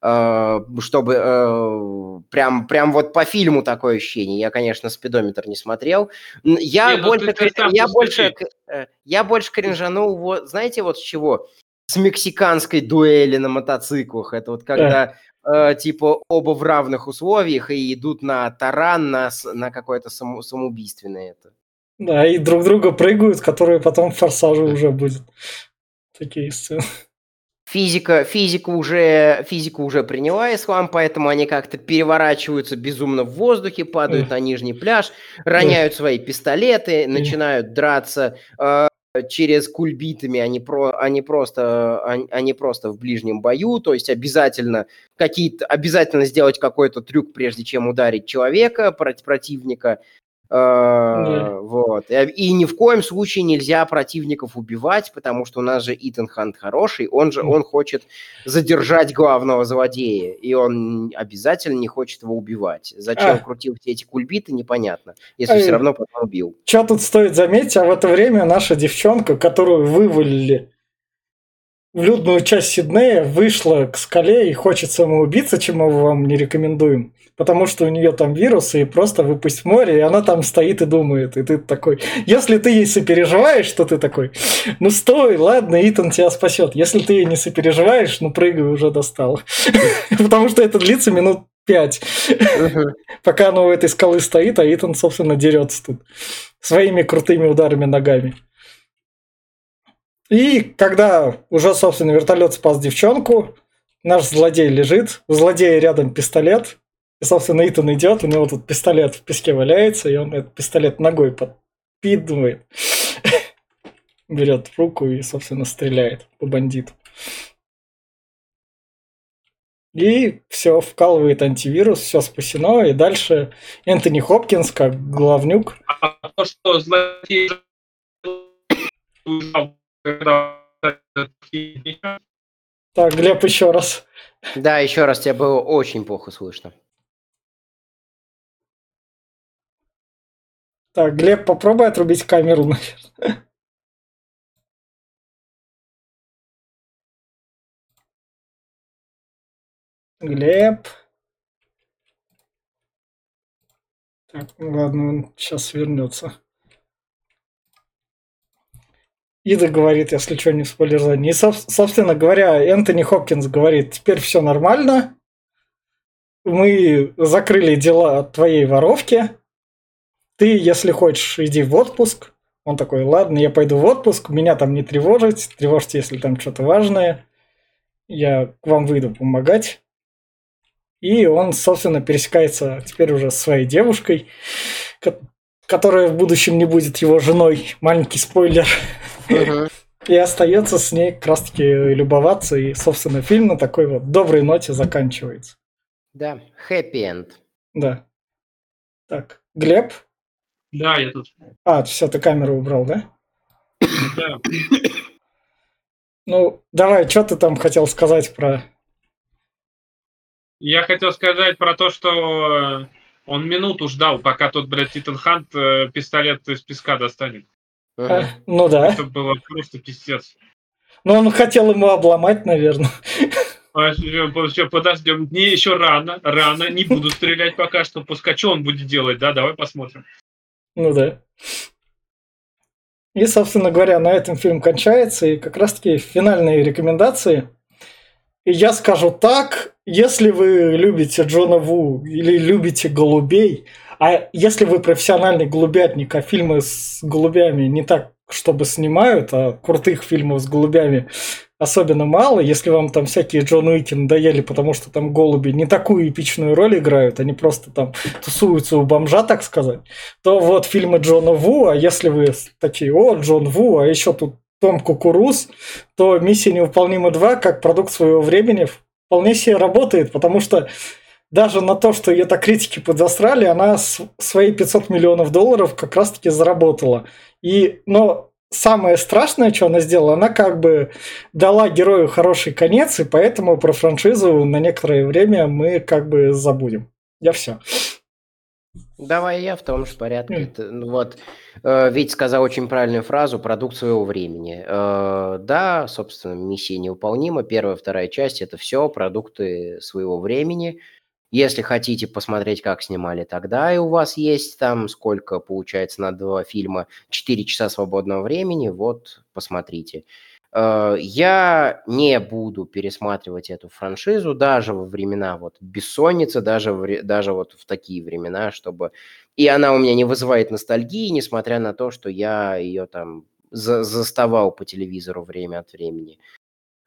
Э, чтобы э, прям, прям вот по фильму такое ощущение. Я, конечно, спидометр не смотрел. Я, не, ну больше, я, больше, э, я больше кринжанул, вот, знаете, вот с чего? с мексиканской дуэли на мотоциклах. Это вот когда э, типа оба в равных условиях и идут на таран, на, на какое-то само, самоубийственное это. Да, и друг друга прыгают, которые потом в форсаже уже будет. Такие сцены. Физика, физика, уже, физика уже приняла ислам, поэтому они как-то переворачиваются безумно в воздухе, падают на нижний пляж, роняют свои пистолеты, начинают драться. Э, через кульбитами, они, про, они, просто, они, они просто в ближнем бою, то есть обязательно какие-то, обязательно сделать какой-то трюк, прежде чем ударить человека, противника, Yeah. Вот. И ни в коем случае нельзя противников убивать, потому что у нас же Итан Хант хороший, он же он хочет задержать главного злодея, и он обязательно не хочет его убивать. Зачем а. крутил все эти кульбиты, непонятно, если а, все равно потом убил. Что тут стоит заметить, а в это время наша девчонка, которую вывалили в людную часть Сиднея, вышла к скале и хочет самоубиться, чему мы вам не рекомендуем потому что у нее там вирусы, и просто выпасть в море, и она там стоит и думает. И ты такой, если ты ей сопереживаешь, то ты такой, ну стой, ладно, Итан тебя спасет. Если ты ей не сопереживаешь, ну прыгай, уже достал. Потому что это длится минут пять. Пока она у этой скалы стоит, а Итан, собственно, дерется тут своими крутыми ударами ногами. И когда уже, собственно, вертолет спас девчонку, наш злодей лежит, у злодея рядом пистолет, и, собственно, Итан идет, у него тут пистолет в песке валяется, и он этот пистолет ногой подпидывает, берет руку и, собственно, стреляет по бандиту. И все, вкалывает антивирус, все спасено, и дальше Энтони Хопкинс, как главнюк. А то, что злодей Так, Глеб, еще раз. Да, еще раз, тебя было очень плохо слышно. Так, Глеб, попробуй отрубить камеру, наверное. Глеб. Так, ну ладно, он сейчас вернется. Ида говорит, если что, не в спойлер-зоне. И, собственно говоря, Энтони Хопкинс говорит, теперь все нормально. Мы закрыли дела твоей воровки ты, если хочешь, иди в отпуск. Он такой, ладно, я пойду в отпуск, меня там не тревожить, тревожьте, если там что-то важное. Я к вам выйду помогать. И он, собственно, пересекается теперь уже с своей девушкой, которая в будущем не будет его женой. Маленький спойлер. И остается с ней как раз таки любоваться. И, собственно, фильм на такой вот доброй ноте заканчивается. Да, happy end. Да. Так, Глеб? Да, я тут. А, все, ты камеру убрал, да? Да. Ну, давай, что ты там хотел сказать про... Я хотел сказать про то, что он минуту ждал, пока тот, блядь, Титан Хант э, пистолет из песка достанет. А, ну да. Это было просто пиздец. Но он хотел ему обломать, наверное. Все, подождем. Не, еще рано, рано. Не буду стрелять пока что. Пускай что он будет делать, да? Давай посмотрим. Ну да. И, собственно говоря, на этом фильм кончается. И как раз-таки финальные рекомендации. И я скажу так, если вы любите Джона Ву или любите голубей, а если вы профессиональный голубятник, а фильмы с голубями не так, чтобы снимают, а крутых фильмов с голубями особенно мало, если вам там всякие Джон Уики надоели, потому что там голуби не такую эпичную роль играют, они просто там тусуются у бомжа, так сказать, то вот фильмы Джона Ву, а если вы такие, о, Джон Ву, а еще тут Том Кукуруз, то «Миссия невыполнима 2» как продукт своего времени вполне себе работает, потому что даже на то, что ее так критики подосрали, она свои 500 миллионов долларов как раз-таки заработала. И, но самое страшное, что она сделала, она как бы дала герою хороший конец, и поэтому про франшизу на некоторое время мы как бы забудем. Я все. Давай я в том же порядке. Ну Вот, э, Вить сказал очень правильную фразу «продукт своего времени». Э, Да, собственно, миссия невыполнима. Первая, вторая часть – это все продукты своего времени. Если хотите посмотреть, как снимали тогда, и у вас есть там, сколько получается на два фильма, 4 часа свободного времени, вот, посмотрите. Э, Я не буду пересматривать эту франшизу даже во времена вот бессонницы, даже, в даже вот в такие времена, чтобы... И она у меня не вызывает ностальгии, несмотря на то, что я ее там за- заставал по телевизору время от времени.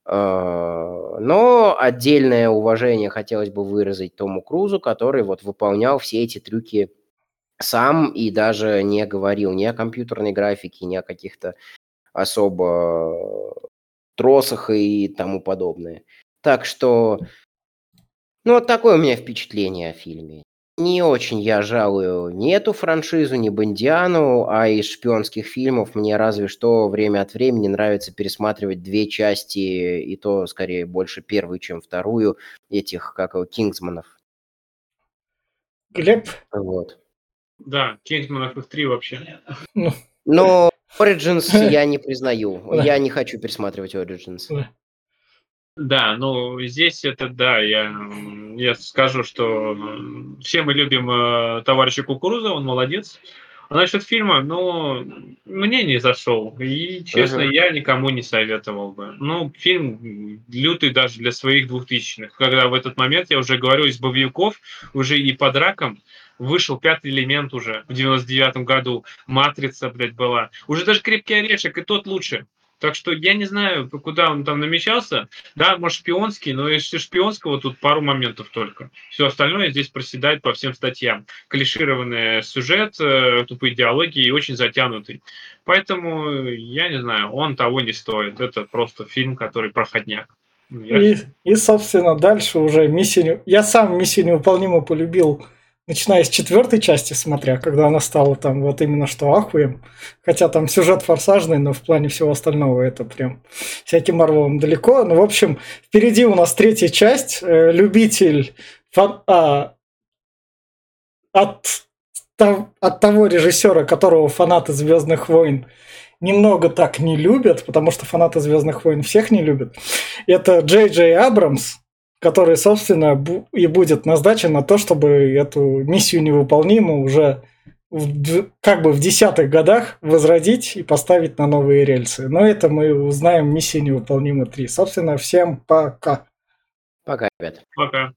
Э, Но отдельное уважение хотелось бы выразить Тому Крузу, который вот выполнял все эти трюки сам и даже не говорил ни о компьютерной графике, ни о каких-то особо тросах и тому подобное. Так что, ну, вот такое у меня впечатление о фильме. Не очень я жалую ни эту франшизу, ни Бондиану, а из шпионских фильмов мне разве что время от времени нравится пересматривать две части, и то скорее больше первую, чем вторую, этих, как его, Кингсманов. Глеб, Вот. Да, Кингсманов их три вообще. Но Origins я не признаю. Я не хочу пересматривать Origins. Да, ну здесь это да, я, я скажу, что все мы любим э, товарища Кукуруза, он молодец. А насчет фильма, ну, мне не зашел. И, честно, Мгм. я никому не советовал бы. Ну, фильм лютый даже для своих двухтысячных. Когда в этот момент, я уже говорю, из боевиков, уже и под раком, вышел пятый элемент уже в 99-м году. Матрица, блядь, была. Уже даже крепкий орешек, и тот лучше. Так что я не знаю, куда он там намечался. Да, может, шпионский, но если шпионского, тут пару моментов только. Все остальное здесь проседает по всем статьям. Клишированный сюжет, э, тупые диалоги и очень затянутый. Поэтому, э, я не знаю, он того не стоит. Это просто фильм, который проходняк. Я- И, и, собственно, дальше уже миссия... не- Я сам миссию невыполнимо полюбил, начиная с четвертой части, смотря, когда она стала там вот именно что ахуем. Хотя там сюжет форсажный, но в плане всего остального это прям всяким Марвелом далеко. Ну, в общем, впереди у нас третья часть. Э, Любитель фан- а, от, тов- от того режиссера, которого фанаты Звездных войн немного так не любят, потому что фанаты Звездных войн всех не любят. Это Джей Джей Абрамс, который, собственно, и будет назначен на то, чтобы эту миссию невыполнимую уже в как бы в десятых годах возродить и поставить на новые рельсы. Но это мы узнаем в миссии невыполнима 3. Собственно, всем пока. Пока, ребят. Пока.